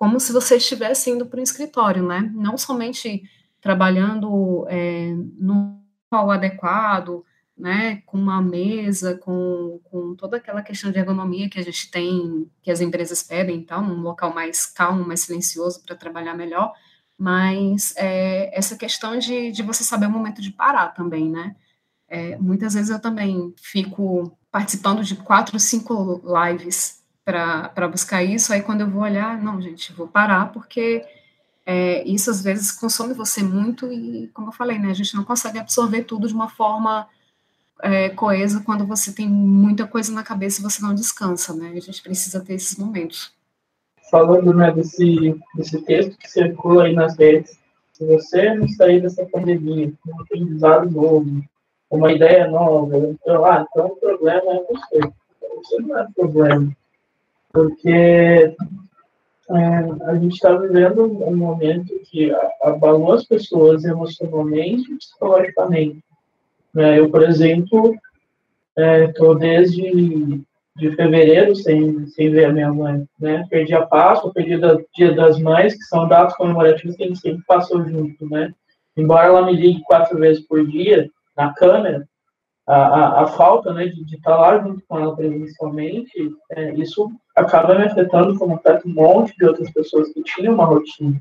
como se você estivesse indo para o escritório, né? Não somente trabalhando é, no local adequado, né, com uma mesa, com, com toda aquela questão de ergonomia que a gente tem, que as empresas pedem, então, um local mais calmo, mais silencioso para trabalhar melhor, mas é, essa questão de, de você saber o momento de parar também, né? É, muitas vezes eu também fico participando de quatro, cinco lives para buscar isso. Aí quando eu vou olhar, não, gente, vou parar, porque é, isso às vezes consome você muito e, como eu falei, né, a gente não consegue absorver tudo de uma forma é, coesa quando você tem muita coisa na cabeça e você não descansa, né? A gente precisa ter esses momentos. Falando né, desse, desse texto que circula aí nas redes, se você não sair dessa pandemia com um aprendizado novo, uma ideia nova, então, ah, então o problema é você. Você não é problema porque é, a gente está vivendo um momento que abalou as pessoas emocionalmente e psicologicamente. Né? Eu, por exemplo, estou é, desde de fevereiro sem, sem ver a minha mãe. Né? Perdi a Páscoa, perdi o Dia das Mães, que são datas comemorativas que a gente sempre passou junto. Né? Embora ela me ligue quatro vezes por dia na câmera, a, a, a falta né, de, de estar lá junto com ela presencialmente, é, isso acaba me afetando como afeta um monte de outras pessoas que tinham uma rotina,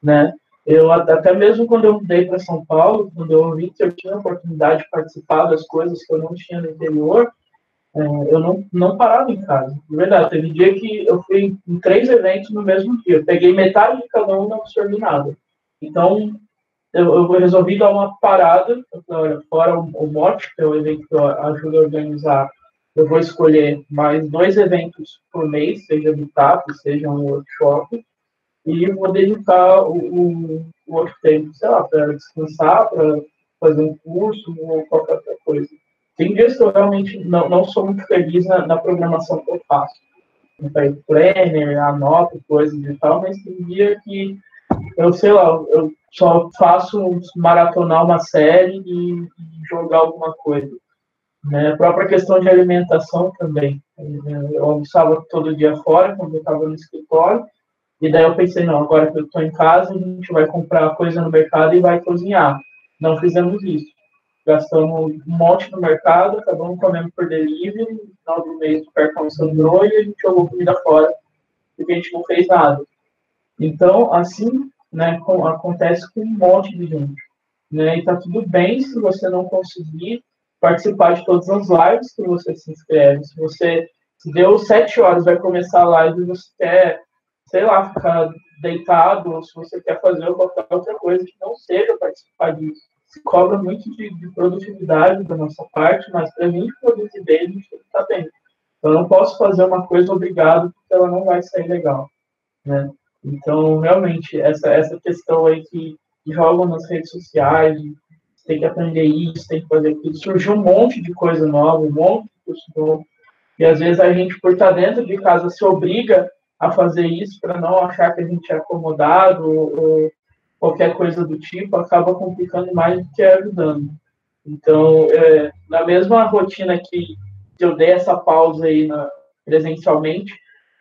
né? Eu até mesmo quando eu mudei para São Paulo, quando eu vi que eu tinha a oportunidade de participar das coisas que eu não tinha no interior, é, eu não, não parava em casa. De verdade, teve dia que eu fui em três eventos no mesmo dia. Eu peguei metade de cada um e não absorvi nada. Então, eu, eu resolvi dar uma parada, olha, fora o, o que é o evento que eu ajudo a organizar, eu vou escolher mais dois eventos por mês, seja do TAP, seja um workshop, e vou dedicar o, o, o outro tempo, sei lá, para descansar, para fazer um curso ou qualquer outra coisa. Tem dias que eu realmente não, não sou muito feliz na, na programação que eu faço. No planner, anoto coisas e tal, mas tem dia que eu sei lá, eu só faço maratonar uma série e, jogar alguma coisa. Né? A própria questão de alimentação também. Eu almoçava todo dia fora, quando eu estava no escritório, e daí eu pensei, não, agora que eu estou em casa, a gente vai comprar coisa no mercado e vai cozinhar. Não fizemos isso. Gastamos um monte no mercado, acabamos comendo por delivery, no final do mês o cartão sangrou e a gente jogou comida fora, porque a gente não fez nada. Então, assim, né, com, acontece com um monte de gente. Né, e tá tudo bem se você não conseguir participar de todas as lives que você se inscreve. Se você se deu sete horas, vai começar a live e você quer, sei lá, ficar deitado, ou se você quer fazer qualquer outra coisa que não seja participar disso. Se cobra muito de, de produtividade da nossa parte, mas para gente produzir bem, a gente tem tá bem. Eu não posso fazer uma coisa obrigado, porque ela não vai sair legal. Né? Então, realmente, essa, essa questão aí que jogam nas redes sociais, tem que aprender isso, tem que fazer aquilo. Surgiu um monte de coisa nova, um monte de curso novo. E às vezes a gente, por estar dentro de casa, se obriga a fazer isso para não achar que a gente é acomodado ou, qualquer coisa do tipo, acaba complicando mais do que ajudando. Então, é, na mesma rotina que eu dei essa pausa aí na, presencialmente,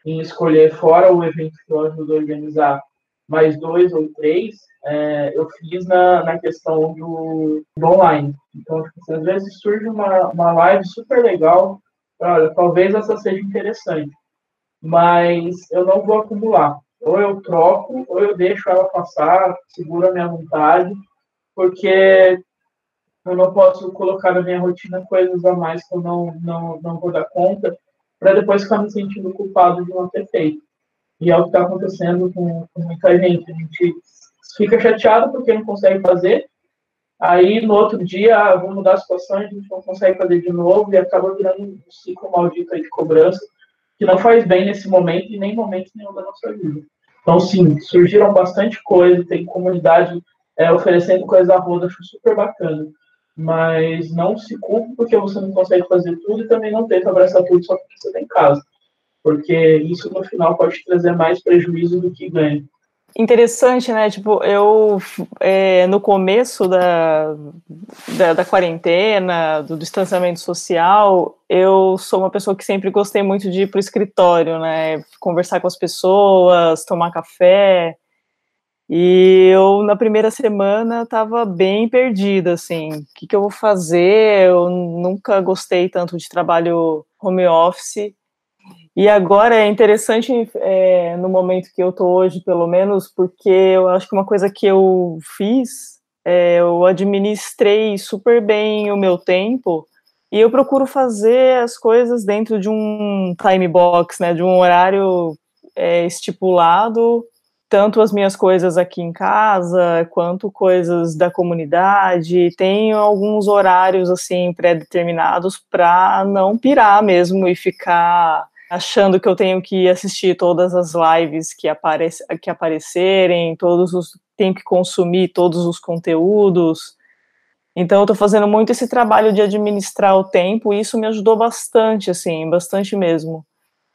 em escolher fora o evento que eu ajudo a organizar, mais dois ou três, é, eu fiz na, na questão do, do online. Então, tipo, às vezes surge uma, uma live super legal, olha, talvez essa seja interessante, mas eu não vou acumular. Ou eu troco, ou eu deixo ela passar, seguro a minha vontade, porque eu não posso colocar na minha rotina coisas a mais que eu não, não, não vou dar conta, para depois ficar me sentindo culpado de não ter feito. E é o que está acontecendo com, com, muita gente. A gente fica chateado porque não consegue fazer, aí no outro dia, ah, vamos mudar a situação, a gente não consegue fazer de novo e acaba virando um ciclo maldito de cobrança que não faz bem nesse momento e nem momento nenhum da nossa vida. Então, sim, surgiram bastante coisa, tem comunidade é, oferecendo coisa à roda, acho super bacana mas não se culpe porque você não consegue fazer tudo e também não tenta abraçar tudo só porque você está em casa, porque isso no final pode trazer mais prejuízo do que ganho. Interessante, né? Tipo, eu é, no começo da, da, da quarentena, do distanciamento social, eu sou uma pessoa que sempre gostei muito de ir para o escritório, né? Conversar com as pessoas, tomar café. E eu, na primeira semana, estava bem perdida, assim, o que, que eu vou fazer? Eu nunca gostei tanto de trabalho home office. E agora é interessante é, no momento que eu estou hoje, pelo menos, porque eu acho que uma coisa que eu fiz, é, eu administrei super bem o meu tempo e eu procuro fazer as coisas dentro de um time box, né, de um horário é, estipulado tanto as minhas coisas aqui em casa, quanto coisas da comunidade. Tenho alguns horários assim pré-determinados para não pirar mesmo e ficar achando que eu tenho que assistir todas as lives que, aparec que aparecerem, todos os tenho que consumir todos os conteúdos. Então eu estou fazendo muito esse trabalho de administrar o tempo e isso me ajudou bastante, assim, bastante mesmo.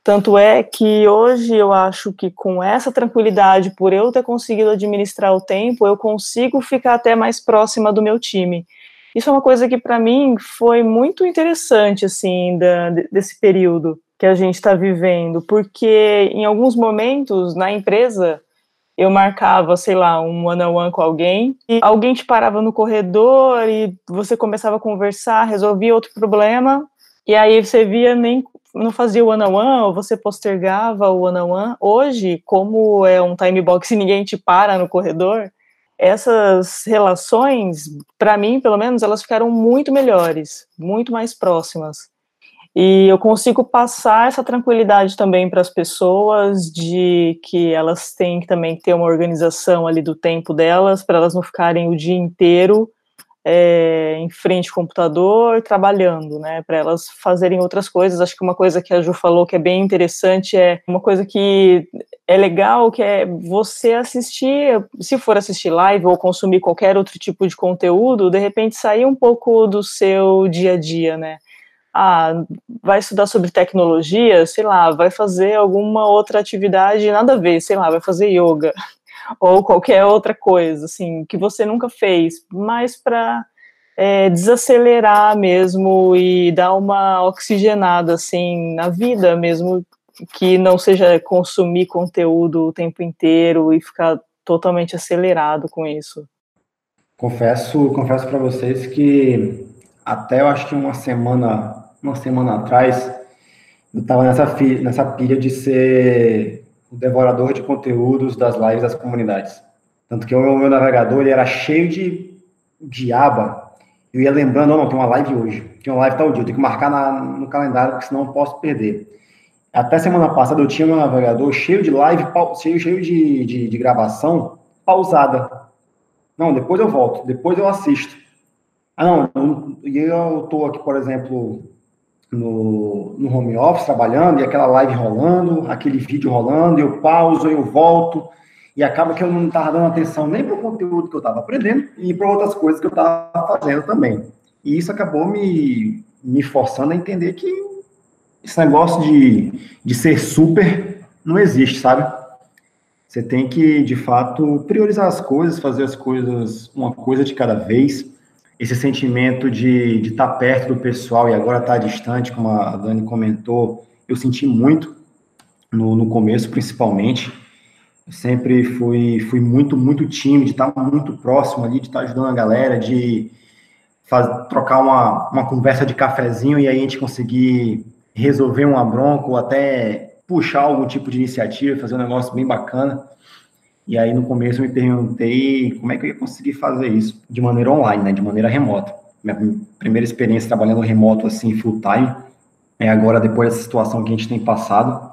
Tanto é que hoje eu acho que com essa tranquilidade, por eu ter conseguido administrar o tempo, eu consigo ficar até mais próxima do meu time. Isso é uma coisa que para mim foi muito interessante, assim, da, desse período que a gente está vivendo, porque em alguns momentos na empresa eu marcava, sei lá, um one on one com alguém, e alguém te parava no corredor e você começava a conversar, resolvia outro problema, e aí você via nem não fazia o one-on-one, ou você postergava o one-on-one. Hoje, como é um time box e ninguém te para no corredor, essas relações, para mim, pelo menos, elas ficaram muito melhores, muito mais próximas. E eu consigo passar essa tranquilidade também para as pessoas de que elas têm que também ter uma organização ali do tempo delas, para elas não ficarem o dia inteiro é, em frente ao computador trabalhando, né, para elas fazerem outras coisas. Acho que uma coisa que a Ju falou que é bem interessante é uma coisa que é legal, que é você assistir, se for assistir live ou consumir qualquer outro tipo de conteúdo, de repente sair um pouco do seu dia a dia, né? Ah, vai estudar sobre tecnologia, sei lá, vai fazer alguma outra atividade nada a ver, sei lá, vai fazer yoga ou qualquer outra coisa, assim, que você nunca fez, mas para é, desacelerar mesmo e dar uma oxigenada, assim, na vida mesmo, que não seja consumir conteúdo o tempo inteiro e ficar totalmente acelerado com isso. Confesso, confesso para vocês que até eu acho que uma semana, uma semana atrás, eu estava nessa, nessa pilha de ser o devorador de conteúdos das lives das comunidades. Tanto que o meu, navegador ele era cheio de, de aba. Eu ia lembrando, oh, não, tem uma live hoje, tem uma live tal dia, eu tenho que marcar na, no calendário, porque senão eu posso perder. Até semana passada eu tinha meu navegador cheio de live, cheio, cheio de, de, de gravação, pausada. Não, depois eu volto, depois eu assisto. Ah, não, e eu estou aqui, por exemplo, no, no home office trabalhando, e aquela live rolando, aquele vídeo rolando, eu pauso, eu volto, e acaba que eu não estava dando atenção nem para o conteúdo que eu estava aprendendo e para outras coisas que eu estava fazendo também. E isso acabou me, me forçando a entender que esse negócio de, de ser super não existe, sabe? Você tem que, de fato, priorizar as coisas, fazer as coisas uma coisa de cada vez. Esse sentimento de, estar perto do pessoal e agora estar distante, como a Dani comentou, eu senti muito no, no começo, principalmente. Eu sempre fui, fui muito, muito tímido, de estar muito próximo ali, de estar ajudando a galera, de faz, trocar uma, uma conversa de cafezinho e aí a gente conseguir resolver uma bronca ou até puxar algum tipo de iniciativa, fazer um negócio bem bacana. E aí, no começo, eu me perguntei como é que eu ia conseguir fazer isso de maneira online, né, de maneira remota. Minha primeira experiência trabalhando remoto, assim, full time, é agora, depois dessa situação que a gente tem passado.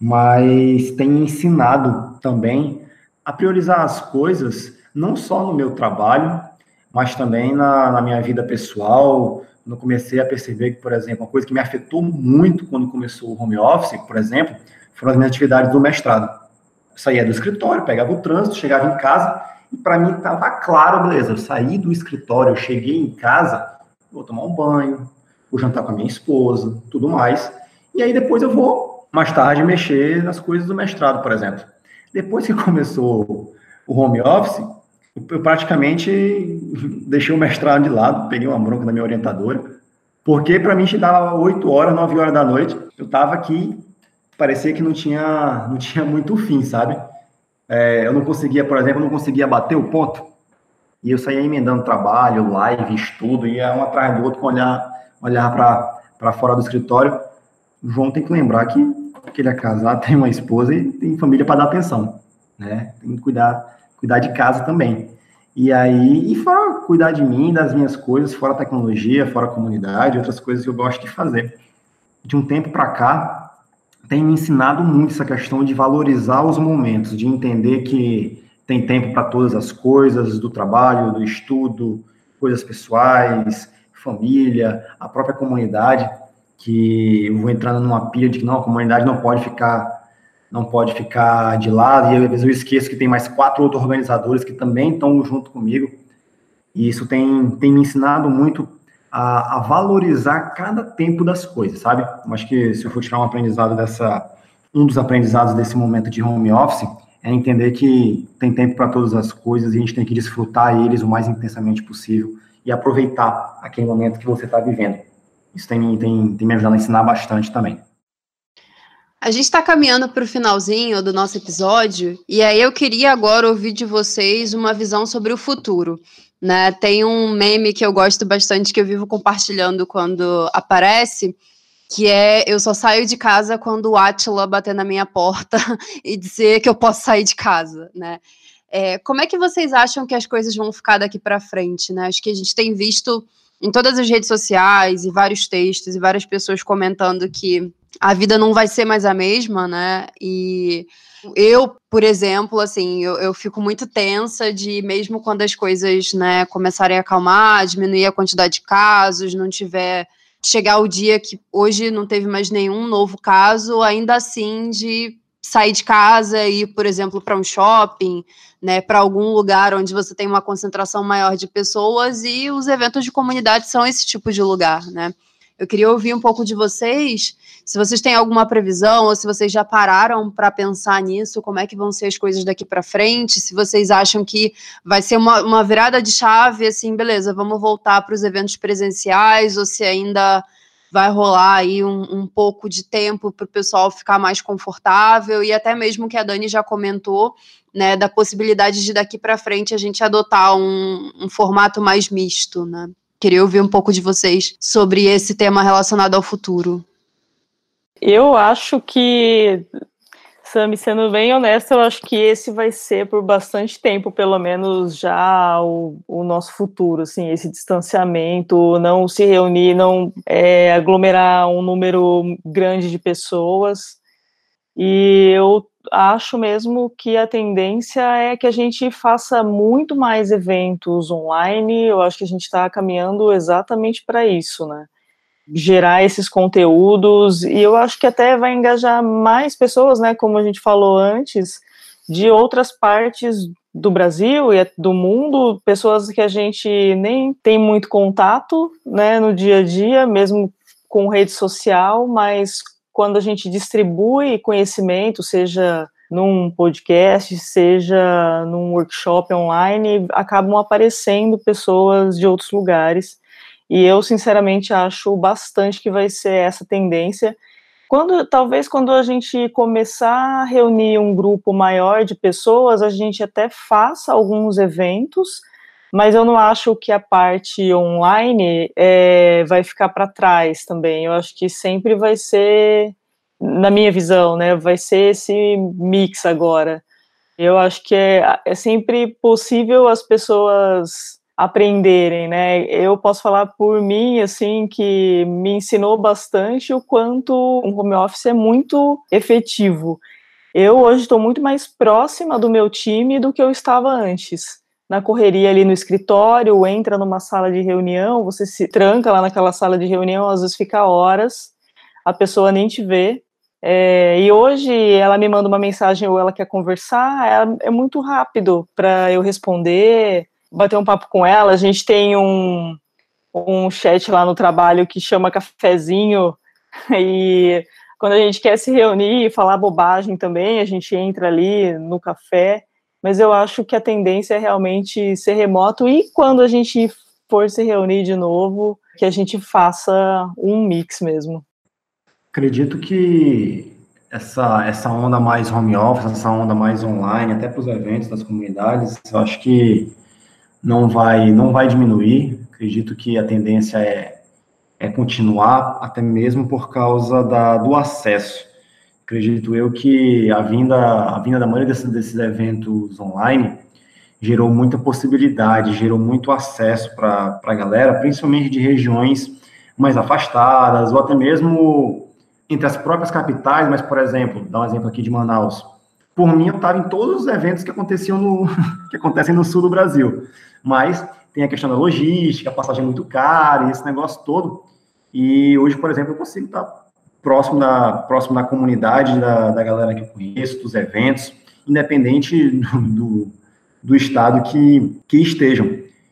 Mas tem ensinado também a priorizar as coisas, não só no meu trabalho, mas também na, na minha vida pessoal, quando comecei a perceber que, por exemplo, uma coisa que me afetou muito quando começou o home office, por exemplo, foram as minhas atividades do mestrado. Saía do escritório, pegava o trânsito, chegava em casa e para mim estava claro, beleza, eu saí do escritório, eu cheguei em casa, vou tomar um banho, vou jantar com a minha esposa, tudo mais. E aí depois eu vou, mais tarde, mexer nas coisas do mestrado, por exemplo. Depois que começou o home office, eu praticamente deixei o mestrado de lado, peguei uma bronca da minha orientadora, porque para mim chegava 8 horas, 9 horas da noite, eu estava aqui, parecia que não tinha, não tinha muito fim, sabe? É, eu não conseguia, por exemplo, não conseguia bater o ponto, e eu saía emendando trabalho, live, estudo, ia um atrás do outro, com olhar, olhar para fora do escritório. O João tem que lembrar que, que ele é casado, tem uma esposa e tem família para dar atenção, né? Tem que cuidar cuidar de casa também. E aí, e fora cuidar de mim, das minhas coisas, fora tecnologia, fora comunidade, outras coisas que eu gosto de fazer. De um tempo para cá, tem me ensinado muito essa questão de valorizar os momentos, de entender que tem tempo para todas as coisas, do trabalho, do estudo, coisas pessoais, família, a própria comunidade, que eu vou entrando numa pilha de que não, a comunidade não pode ficar não pode ficar de lado, e às vezes eu esqueço que tem mais quatro outros organizadores que também estão junto comigo, e isso tem, tem me ensinado muito a, a valorizar cada tempo das coisas, sabe? Eu acho que se eu for tirar um aprendizado dessa, um dos aprendizados desse momento de home office, é entender que tem tempo para todas as coisas e a gente tem que desfrutar eles o mais intensamente possível e aproveitar aquele momento que você está vivendo. Isso tem, tem, tem me ajudado a ensinar bastante também. A gente está caminhando para o finalzinho do nosso episódio, e aí eu queria agora ouvir de vocês uma visão sobre o futuro. Né? Tem um meme que eu gosto bastante, que eu vivo compartilhando quando aparece, que é eu só saio de casa quando o Atila bater na minha porta e dizer que eu posso sair de casa, né? É, como é que vocês acham que as coisas vão ficar daqui para frente, né? Acho que a gente tem visto em todas as redes sociais e vários textos e várias pessoas comentando que a vida não vai ser mais a mesma, né? E eu, por exemplo, assim, eu, eu, fico muito tensa de, mesmo quando as coisas, né, começarem a acalmar, diminuir a quantidade de casos, não tiver. chegar o dia que hoje não teve mais nenhum novo caso, ainda assim de sair de casa e ir, por exemplo, para um shopping, né, para algum lugar onde você tem uma concentração maior de pessoas e os eventos de comunidade são esse tipo de lugar, né? Eu queria ouvir um pouco de vocês, se vocês têm alguma previsão ou se vocês já pararam para pensar nisso, como é que vão ser as coisas daqui para frente, se vocês acham que vai ser uma, uma virada de chave, assim, beleza, vamos voltar para os eventos presenciais, ou se ainda vai rolar aí um, um pouco de tempo para o pessoal ficar mais confortável e até mesmo que a Dani já comentou, né, da possibilidade de daqui para frente a gente adotar um, um formato mais misto, né? Queria ouvir um pouco de vocês sobre esse tema relacionado ao futuro. Eu acho que, Sami, sendo bem honesta, eu acho que esse vai ser por bastante tempo, pelo menos já o, o nosso futuro, assim, esse distanciamento, não se reunir, não é, aglomerar um número grande de pessoas. E eu acho mesmo que a tendência é que a gente faça muito mais eventos online. Eu acho que a gente está caminhando exatamente para isso, né? Gerar esses conteúdos e eu acho que até vai engajar mais pessoas, né? Como a gente falou antes, de outras partes do Brasil e do mundo, pessoas que a gente nem tem muito contato, né, no dia a dia, mesmo com rede social, mas quando a gente distribui conhecimento, seja num podcast, seja num workshop online, acabam aparecendo pessoas de outros lugares. E eu, sinceramente, acho bastante que vai ser essa tendência. Quando, talvez quando a gente começar a reunir um grupo maior de pessoas, a gente até faça alguns eventos, mas eu não acho que a parte online é, vai ficar para trás também. Eu acho que sempre vai ser na minha visão, né, vai ser esse mix agora. Eu acho que é, é sempre possível as pessoas aprenderem, né? Eu posso falar por mim, assim, que me ensinou bastante o quanto um home office é muito efetivo. Eu hoje estou muito mais próxima do meu time do que eu estava antes. Na correria ali no escritório, entra numa sala de reunião, você se tranca lá naquela sala de reunião, às vezes fica horas, a pessoa nem te vê. É, e hoje ela me manda uma mensagem ou ela quer conversar, é, é muito rápido para eu responder, bater um papo com ela. A gente tem um, um chat lá no trabalho que chama cafezinho, e quando a gente quer se reunir e falar bobagem também, a gente entra ali no café. Mas eu acho que a tendência é realmente ser remoto, e quando a gente for se reunir de novo, que a gente faça um mix mesmo. Acredito que essa, essa onda mais home office, essa onda mais online, até para os eventos das comunidades, eu acho que não vai, não vai diminuir. Acredito que a tendência é, é continuar, até mesmo por causa da, do acesso. Acredito eu que a vinda, a vinda da maioria desses, desses eventos online gerou muita possibilidade, gerou muito acesso para a galera, principalmente de regiões mais afastadas, ou até mesmo entre as próprias capitais, mas, por exemplo, dar um exemplo aqui de Manaus. Por mim, eu estava em todos os eventos que aconteciam no que acontecem no sul do Brasil. Mas tem a questão da logística, a passagem é muito cara, esse negócio todo. E hoje, por exemplo, eu consigo estar próximo da, próximo da comunidade, da, da galera que eu conheço, dos eventos, independente do, do, do estado que, que estejam.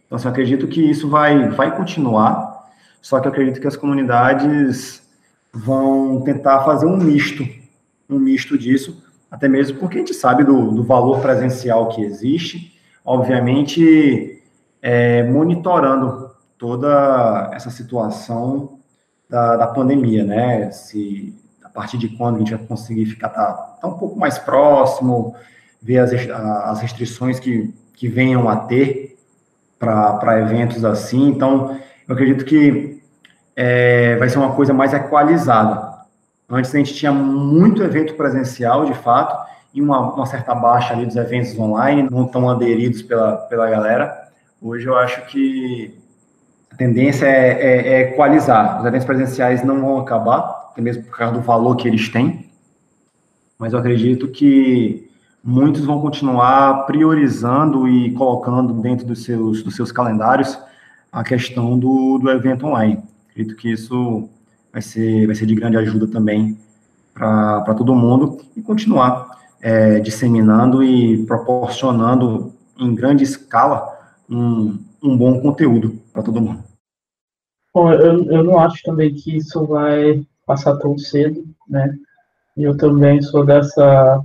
Então, assim, eu acredito que isso vai, vai continuar, só que eu acredito que as comunidades vão tentar fazer um misto, um misto disso, até mesmo porque a gente sabe do, do valor presencial que existe, obviamente é, monitorando toda essa situação da, da, pandemia, né? Se a partir de quando a gente vai conseguir ficar tá, tá um pouco mais próximo, ver as, as restrições que, que venham a ter para eventos assim. Então, eu acredito que é, vai ser uma coisa mais equalizada. Antes a gente tinha muito evento presencial, de fato, e uma, uma certa baixa ali dos eventos online, não tão aderidos pela, pela galera. Hoje eu acho que a tendência é, é, é equalizar. Os eventos presenciais não vão acabar, até mesmo por causa do valor que eles têm, mas eu acredito que muitos vão continuar priorizando e colocando dentro dos seus, dos seus calendários a questão do, do evento online. Acredito que isso vai ser, vai ser de grande ajuda também para todo mundo e continuar é, disseminando e proporcionando em grande escala um, um bom conteúdo para todo mundo. Bom, eu, eu não acho também que isso vai passar tão cedo, né? Eu também sou dessa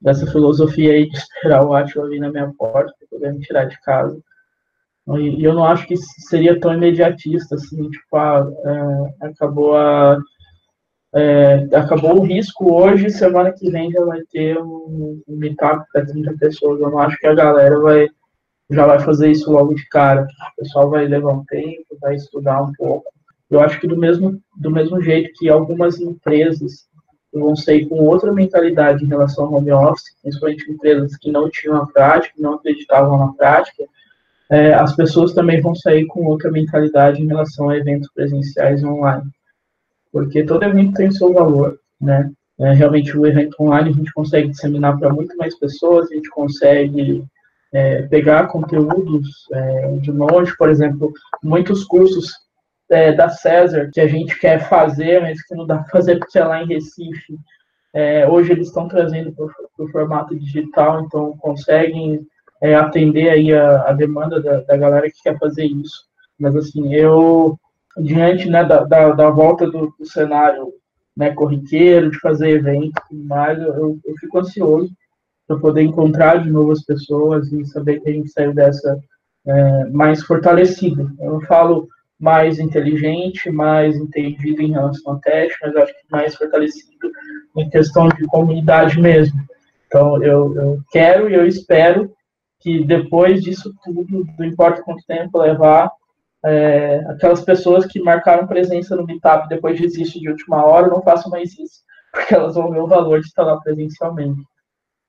dessa filosofia aí de esperar o Atila vir na minha porta poder me tirar de casa. E eu não acho que seria tão imediatista, assim, tipo, ah, é, acabou a. É, acabou o risco hoje, semana que vem já vai ter um, um meetup para 30 pessoas. Eu não acho que a galera vai já vai fazer isso logo de cara. O pessoal vai levar um tempo, vai estudar um pouco. Eu acho que do mesmo, do mesmo jeito que algumas empresas vão sair com outra mentalidade em relação ao home office, principalmente empresas que não tinham a prática, não acreditavam na prática, é, as pessoas também vão sair com outra mentalidade em relação a eventos presenciais online. Porque todo evento tem o seu valor, né? É, realmente, o evento online a gente consegue disseminar para muito mais pessoas, a gente consegue é, pegar conteúdos é, de longe, por exemplo, muitos cursos é, da César que a gente quer fazer, mas que não dá para fazer porque é lá em Recife, É, hoje eles estão trazendo para o formato digital, então conseguem é, atender aí a, a demanda da, da, galera que quer fazer isso. Mas assim, eu diante né, da, da, da volta do, do, cenário né, corriqueiro, de fazer eventos e mais, eu, eu fico ansioso para poder encontrar de novo as pessoas e saber que a gente saiu dessa é, mais fortalecido. Eu não falo mais inteligente, mais entendido em relação ao teste, mas acho que mais fortalecido em questão de comunidade mesmo. Então, eu, eu quero e eu espero que depois disso tudo, não importa quanto tempo levar, é, aquelas pessoas que marcaram presença no Meetup depois desistem de última hora, não façam mais isso, porque elas vão ver o valor de estar lá presencialmente.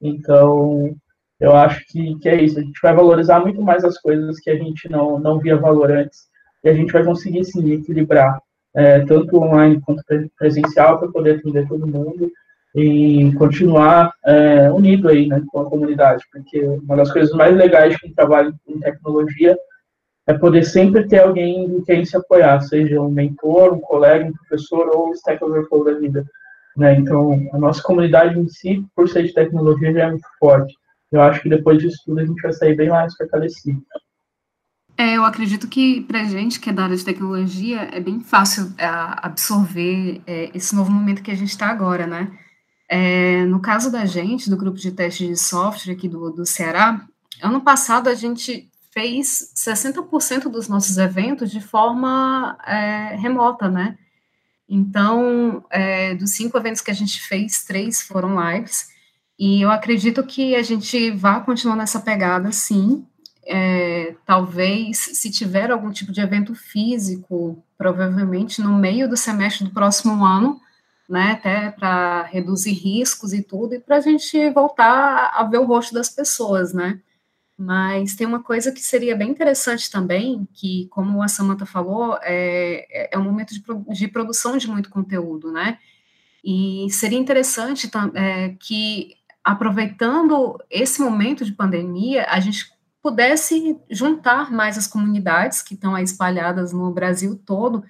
Então, eu acho que, que é isso. A gente vai valorizar muito mais as coisas que a gente não, não via valor antes. E a gente vai conseguir, sim, equilibrar é, tanto online quanto presencial para poder atender todo mundo e continuar é, unido aí, né, com a comunidade. Porque uma das coisas mais legais de quem trabalha em tecnologia é poder sempre ter alguém em quem se apoiar, seja um mentor, um colega, um professor ou um Overflow da vida. Né? Então, a nossa comunidade em si, por ser de tecnologia, já é muito forte eu acho que depois disso tudo a gente vai sair bem mais fortalecido. É, eu acredito que para gente que é da área de tecnologia é bem fácil é, absorver é, esse novo momento que a gente está agora, né? É, no caso da gente, do grupo de teste de software aqui do, do Ceará, ano passado a gente fez 60% dos nossos eventos de forma é, remota, né? Então, é, dos cinco eventos que a gente fez, três foram lives, e eu acredito que a gente vai continuar nessa pegada, sim. É, talvez, se tiver algum tipo de evento físico, provavelmente no meio do semestre do próximo ano, né, até para reduzir riscos e tudo, e para a gente voltar a ver o rosto das pessoas, né. Mas tem uma coisa que seria bem interessante também, que, como a Samantha falou, é, é um momento de, de produção de muito conteúdo, né, e seria interessante é, que aproveitando esse momento de pandemia, a gente pudesse juntar mais as comunidades que estão espalhadas no Brasil todo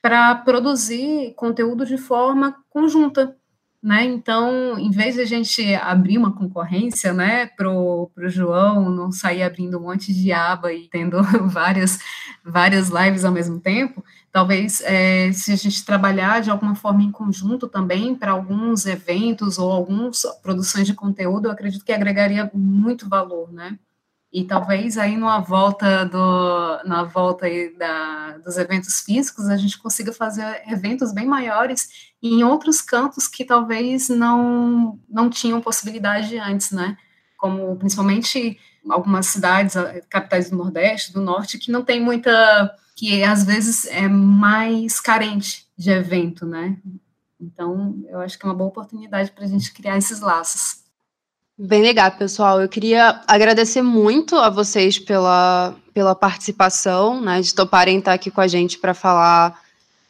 para produzir conteúdo de forma conjunta, né? Então, em vez de a gente abrir uma concorrência, né, pro, pro João não sair abrindo um monte de aba e tendo várias várias lives ao mesmo tempo, talvez é, se a gente trabalhar de alguma forma em conjunto também para alguns eventos ou algumas produções de conteúdo, eu acredito que agregaria muito valor, né? E talvez aí numa volta do, na volta da, dos eventos físicos a gente consiga fazer eventos bem maiores em outros cantos que talvez não não tinham possibilidade antes, né? Como principalmente algumas cidades, capitais do Nordeste, do Norte, que não tem muita que às vezes é mais carente de evento, né? Então, eu acho que é uma boa oportunidade para a gente criar esses laços. Bem legal, pessoal. Eu queria agradecer muito a vocês pela, pela participação, né, de toparem estar aqui com a gente para falar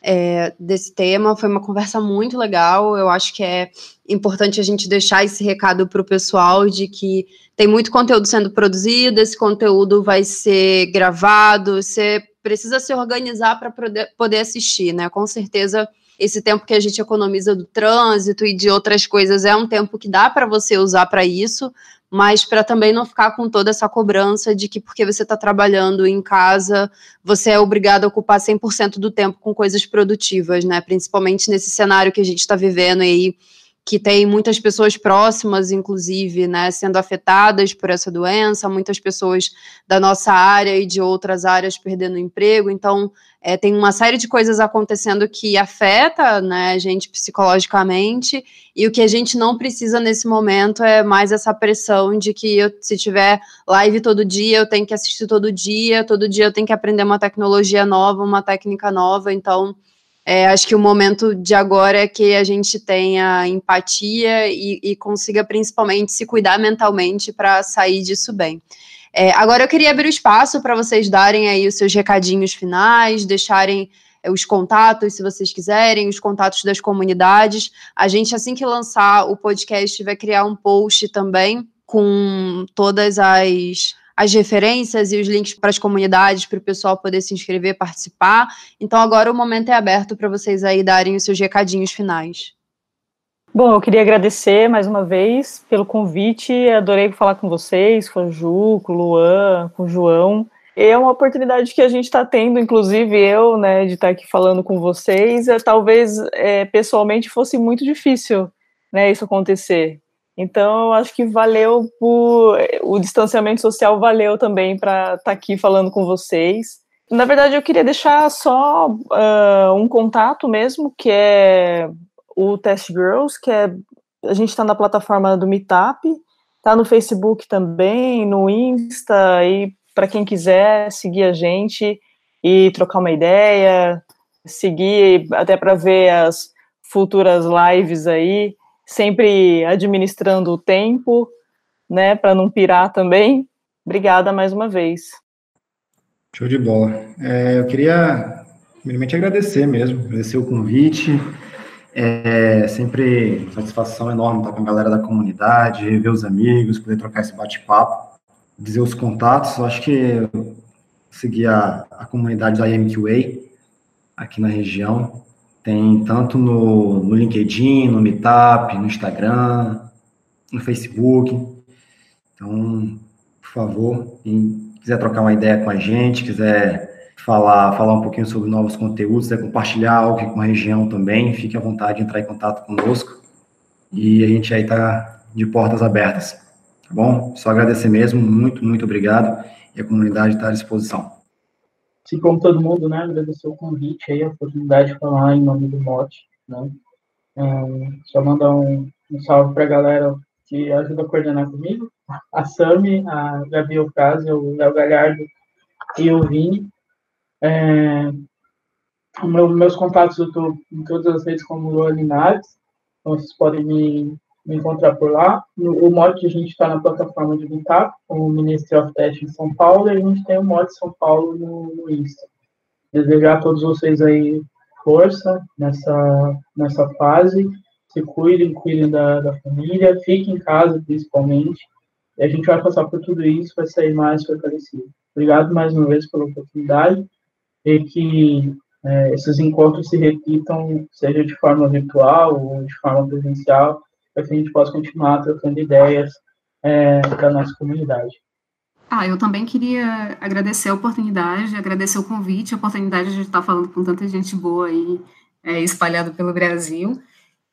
é, desse tema. Foi uma conversa muito legal. Eu acho que é importante a gente deixar esse recado para o pessoal de que tem muito conteúdo sendo produzido, esse conteúdo vai ser gravado, você precisa se organizar para poder assistir, né? Com certeza esse tempo que a gente economiza do trânsito e de outras coisas é um tempo que dá para você usar para isso, mas para também não ficar com toda essa cobrança de que porque você está trabalhando em casa, você é obrigado a ocupar 100% do tempo com coisas produtivas, né? Principalmente nesse cenário que a gente está vivendo aí que tem muitas pessoas próximas, inclusive, né, sendo afetadas por essa doença, muitas pessoas da nossa área e de outras áreas perdendo emprego. Então, é, tem uma série de coisas acontecendo que afeta né, a gente psicologicamente, e o que a gente não precisa nesse momento é mais essa pressão de que eu, se tiver live todo dia, eu tenho que assistir todo dia, todo dia eu tenho que aprender uma tecnologia nova, uma técnica nova. Então, é, acho que o momento de agora é que a gente tenha empatia e, e consiga principalmente se cuidar mentalmente para sair disso bem. É, agora eu queria abrir o espaço para vocês darem aí os seus recadinhos finais, deixarem é, os contatos, se vocês quiserem, os contatos das comunidades. A gente, assim que lançar o podcast, vai criar um post também com todas as as referências e os links para as comunidades, para o pessoal poder se inscrever, participar. Então agora o momento é aberto para vocês aí darem os seus recadinhos finais. Bom, eu queria agradecer mais uma vez pelo convite. Adorei falar com vocês, com a Ju, com o Luan, com o João. É uma oportunidade que a gente está tendo, inclusive eu, né, de estar tá aqui falando com vocês. É, talvez é, pessoalmente fosse muito difícil, né, isso acontecer. Então, acho que valeu por o distanciamento social valeu também para estar tá aqui falando com vocês. Na verdade, eu queria deixar só uh, um contato mesmo, que é o Test Girls, que é a gente está na plataforma do Meetup, tá no Facebook também, no Insta e para quem quiser seguir a gente e trocar uma ideia, seguir até para ver as futuras lives aí, sempre administrando o tempo, né, para não pirar também. Obrigada mais uma vez. Show de bola. É, eu queria, primeiramente, agradecer mesmo, agradecer o convite. É sempre satisfação enorme estar com a galera da comunidade, rever os amigos, poder trocar esse bate-papo dizer os contatos, eu acho que seguir a, a comunidade da IMQA aqui na região. Tem tanto no, no LinkedIn, no Meetup, no Instagram, no Facebook. Então, por favor, quem quiser trocar uma ideia com a gente, quiser falar, falar um pouquinho sobre novos conteúdos, quiser compartilhar algo com a região também, fique à vontade de entrar em contato conosco. E a gente aí está de portas abertas. Tá bom? Só agradecer mesmo, muito, muito obrigado. E a comunidade está à disposição. Assim como todo mundo, né, agradecer o convite aí, a oportunidade de falar em nome do Mote, né. só mandar um, um salve para a galera que ajuda a coordenar comigo, a Sami, a Gabi Ocasio, o Léo Galhardo e o Vini. É, meu, meus contatos eu estou em todas as redes como Luan Linares, então vocês podem me me encontrar por lá. O mod a gente está na plataforma de com o Ministry of Test em São Paulo, e a gente tem o mod São Paulo no, no Insta. Desejar a todos vocês aí força nessa, nessa fase, se cuidem, cuidem da, da família, fiquem em casa principalmente, e a gente vai passar por tudo isso, vai sair mais fortalecido. Obrigado mais uma vez pela oportunidade, e que é, esses encontros se repitam, seja de forma virtual ou de forma presencial, para que a gente possa continuar trocando ideias é, da nossa comunidade. Ah, eu também queria agradecer a oportunidade, agradecer o convite, a oportunidade de estar falando com tanta gente boa aí, é, espalhada pelo Brasil.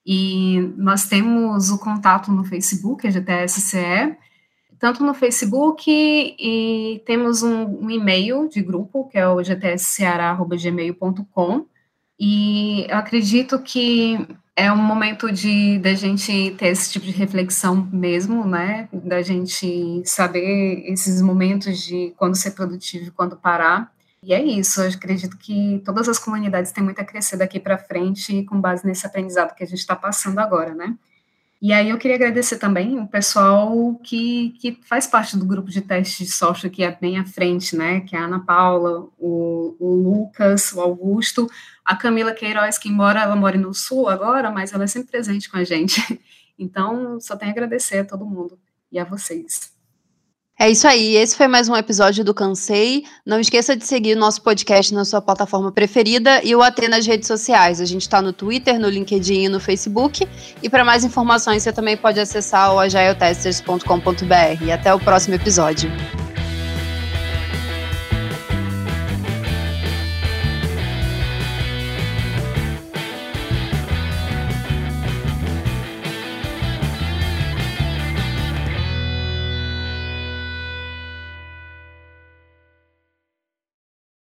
E nós temos o contato no Facebook, a GTSCE, tanto no Facebook e temos um, um e-mail de grupo, que é o gtsceara.gmail.com. E eu acredito que é um momento de da gente ter esse tipo de reflexão mesmo, né? Da gente saber esses momentos de quando ser produtivo e quando parar. E é isso, eu acredito que todas as comunidades têm muito a crescer daqui para frente com base nesse aprendizado que a gente está passando agora, né? E aí eu queria agradecer também o pessoal que, que faz parte do grupo de teste de software que é bem à frente, né? Que é a Ana Paula, o, o Lucas, o Augusto, a Camila Queiroz, que embora ela more no Sul agora, mas ela é sempre presente com a gente. Então, só tenho a agradecer a todo mundo e a vocês. É isso aí, esse foi mais um episódio do Cansei. Não esqueça de seguir o nosso podcast na sua plataforma preferida e o AT nas redes sociais. A gente está no Twitter, no LinkedIn e no Facebook. E para mais informações, você também pode acessar o agiletesters.com.br. E até o próximo episódio.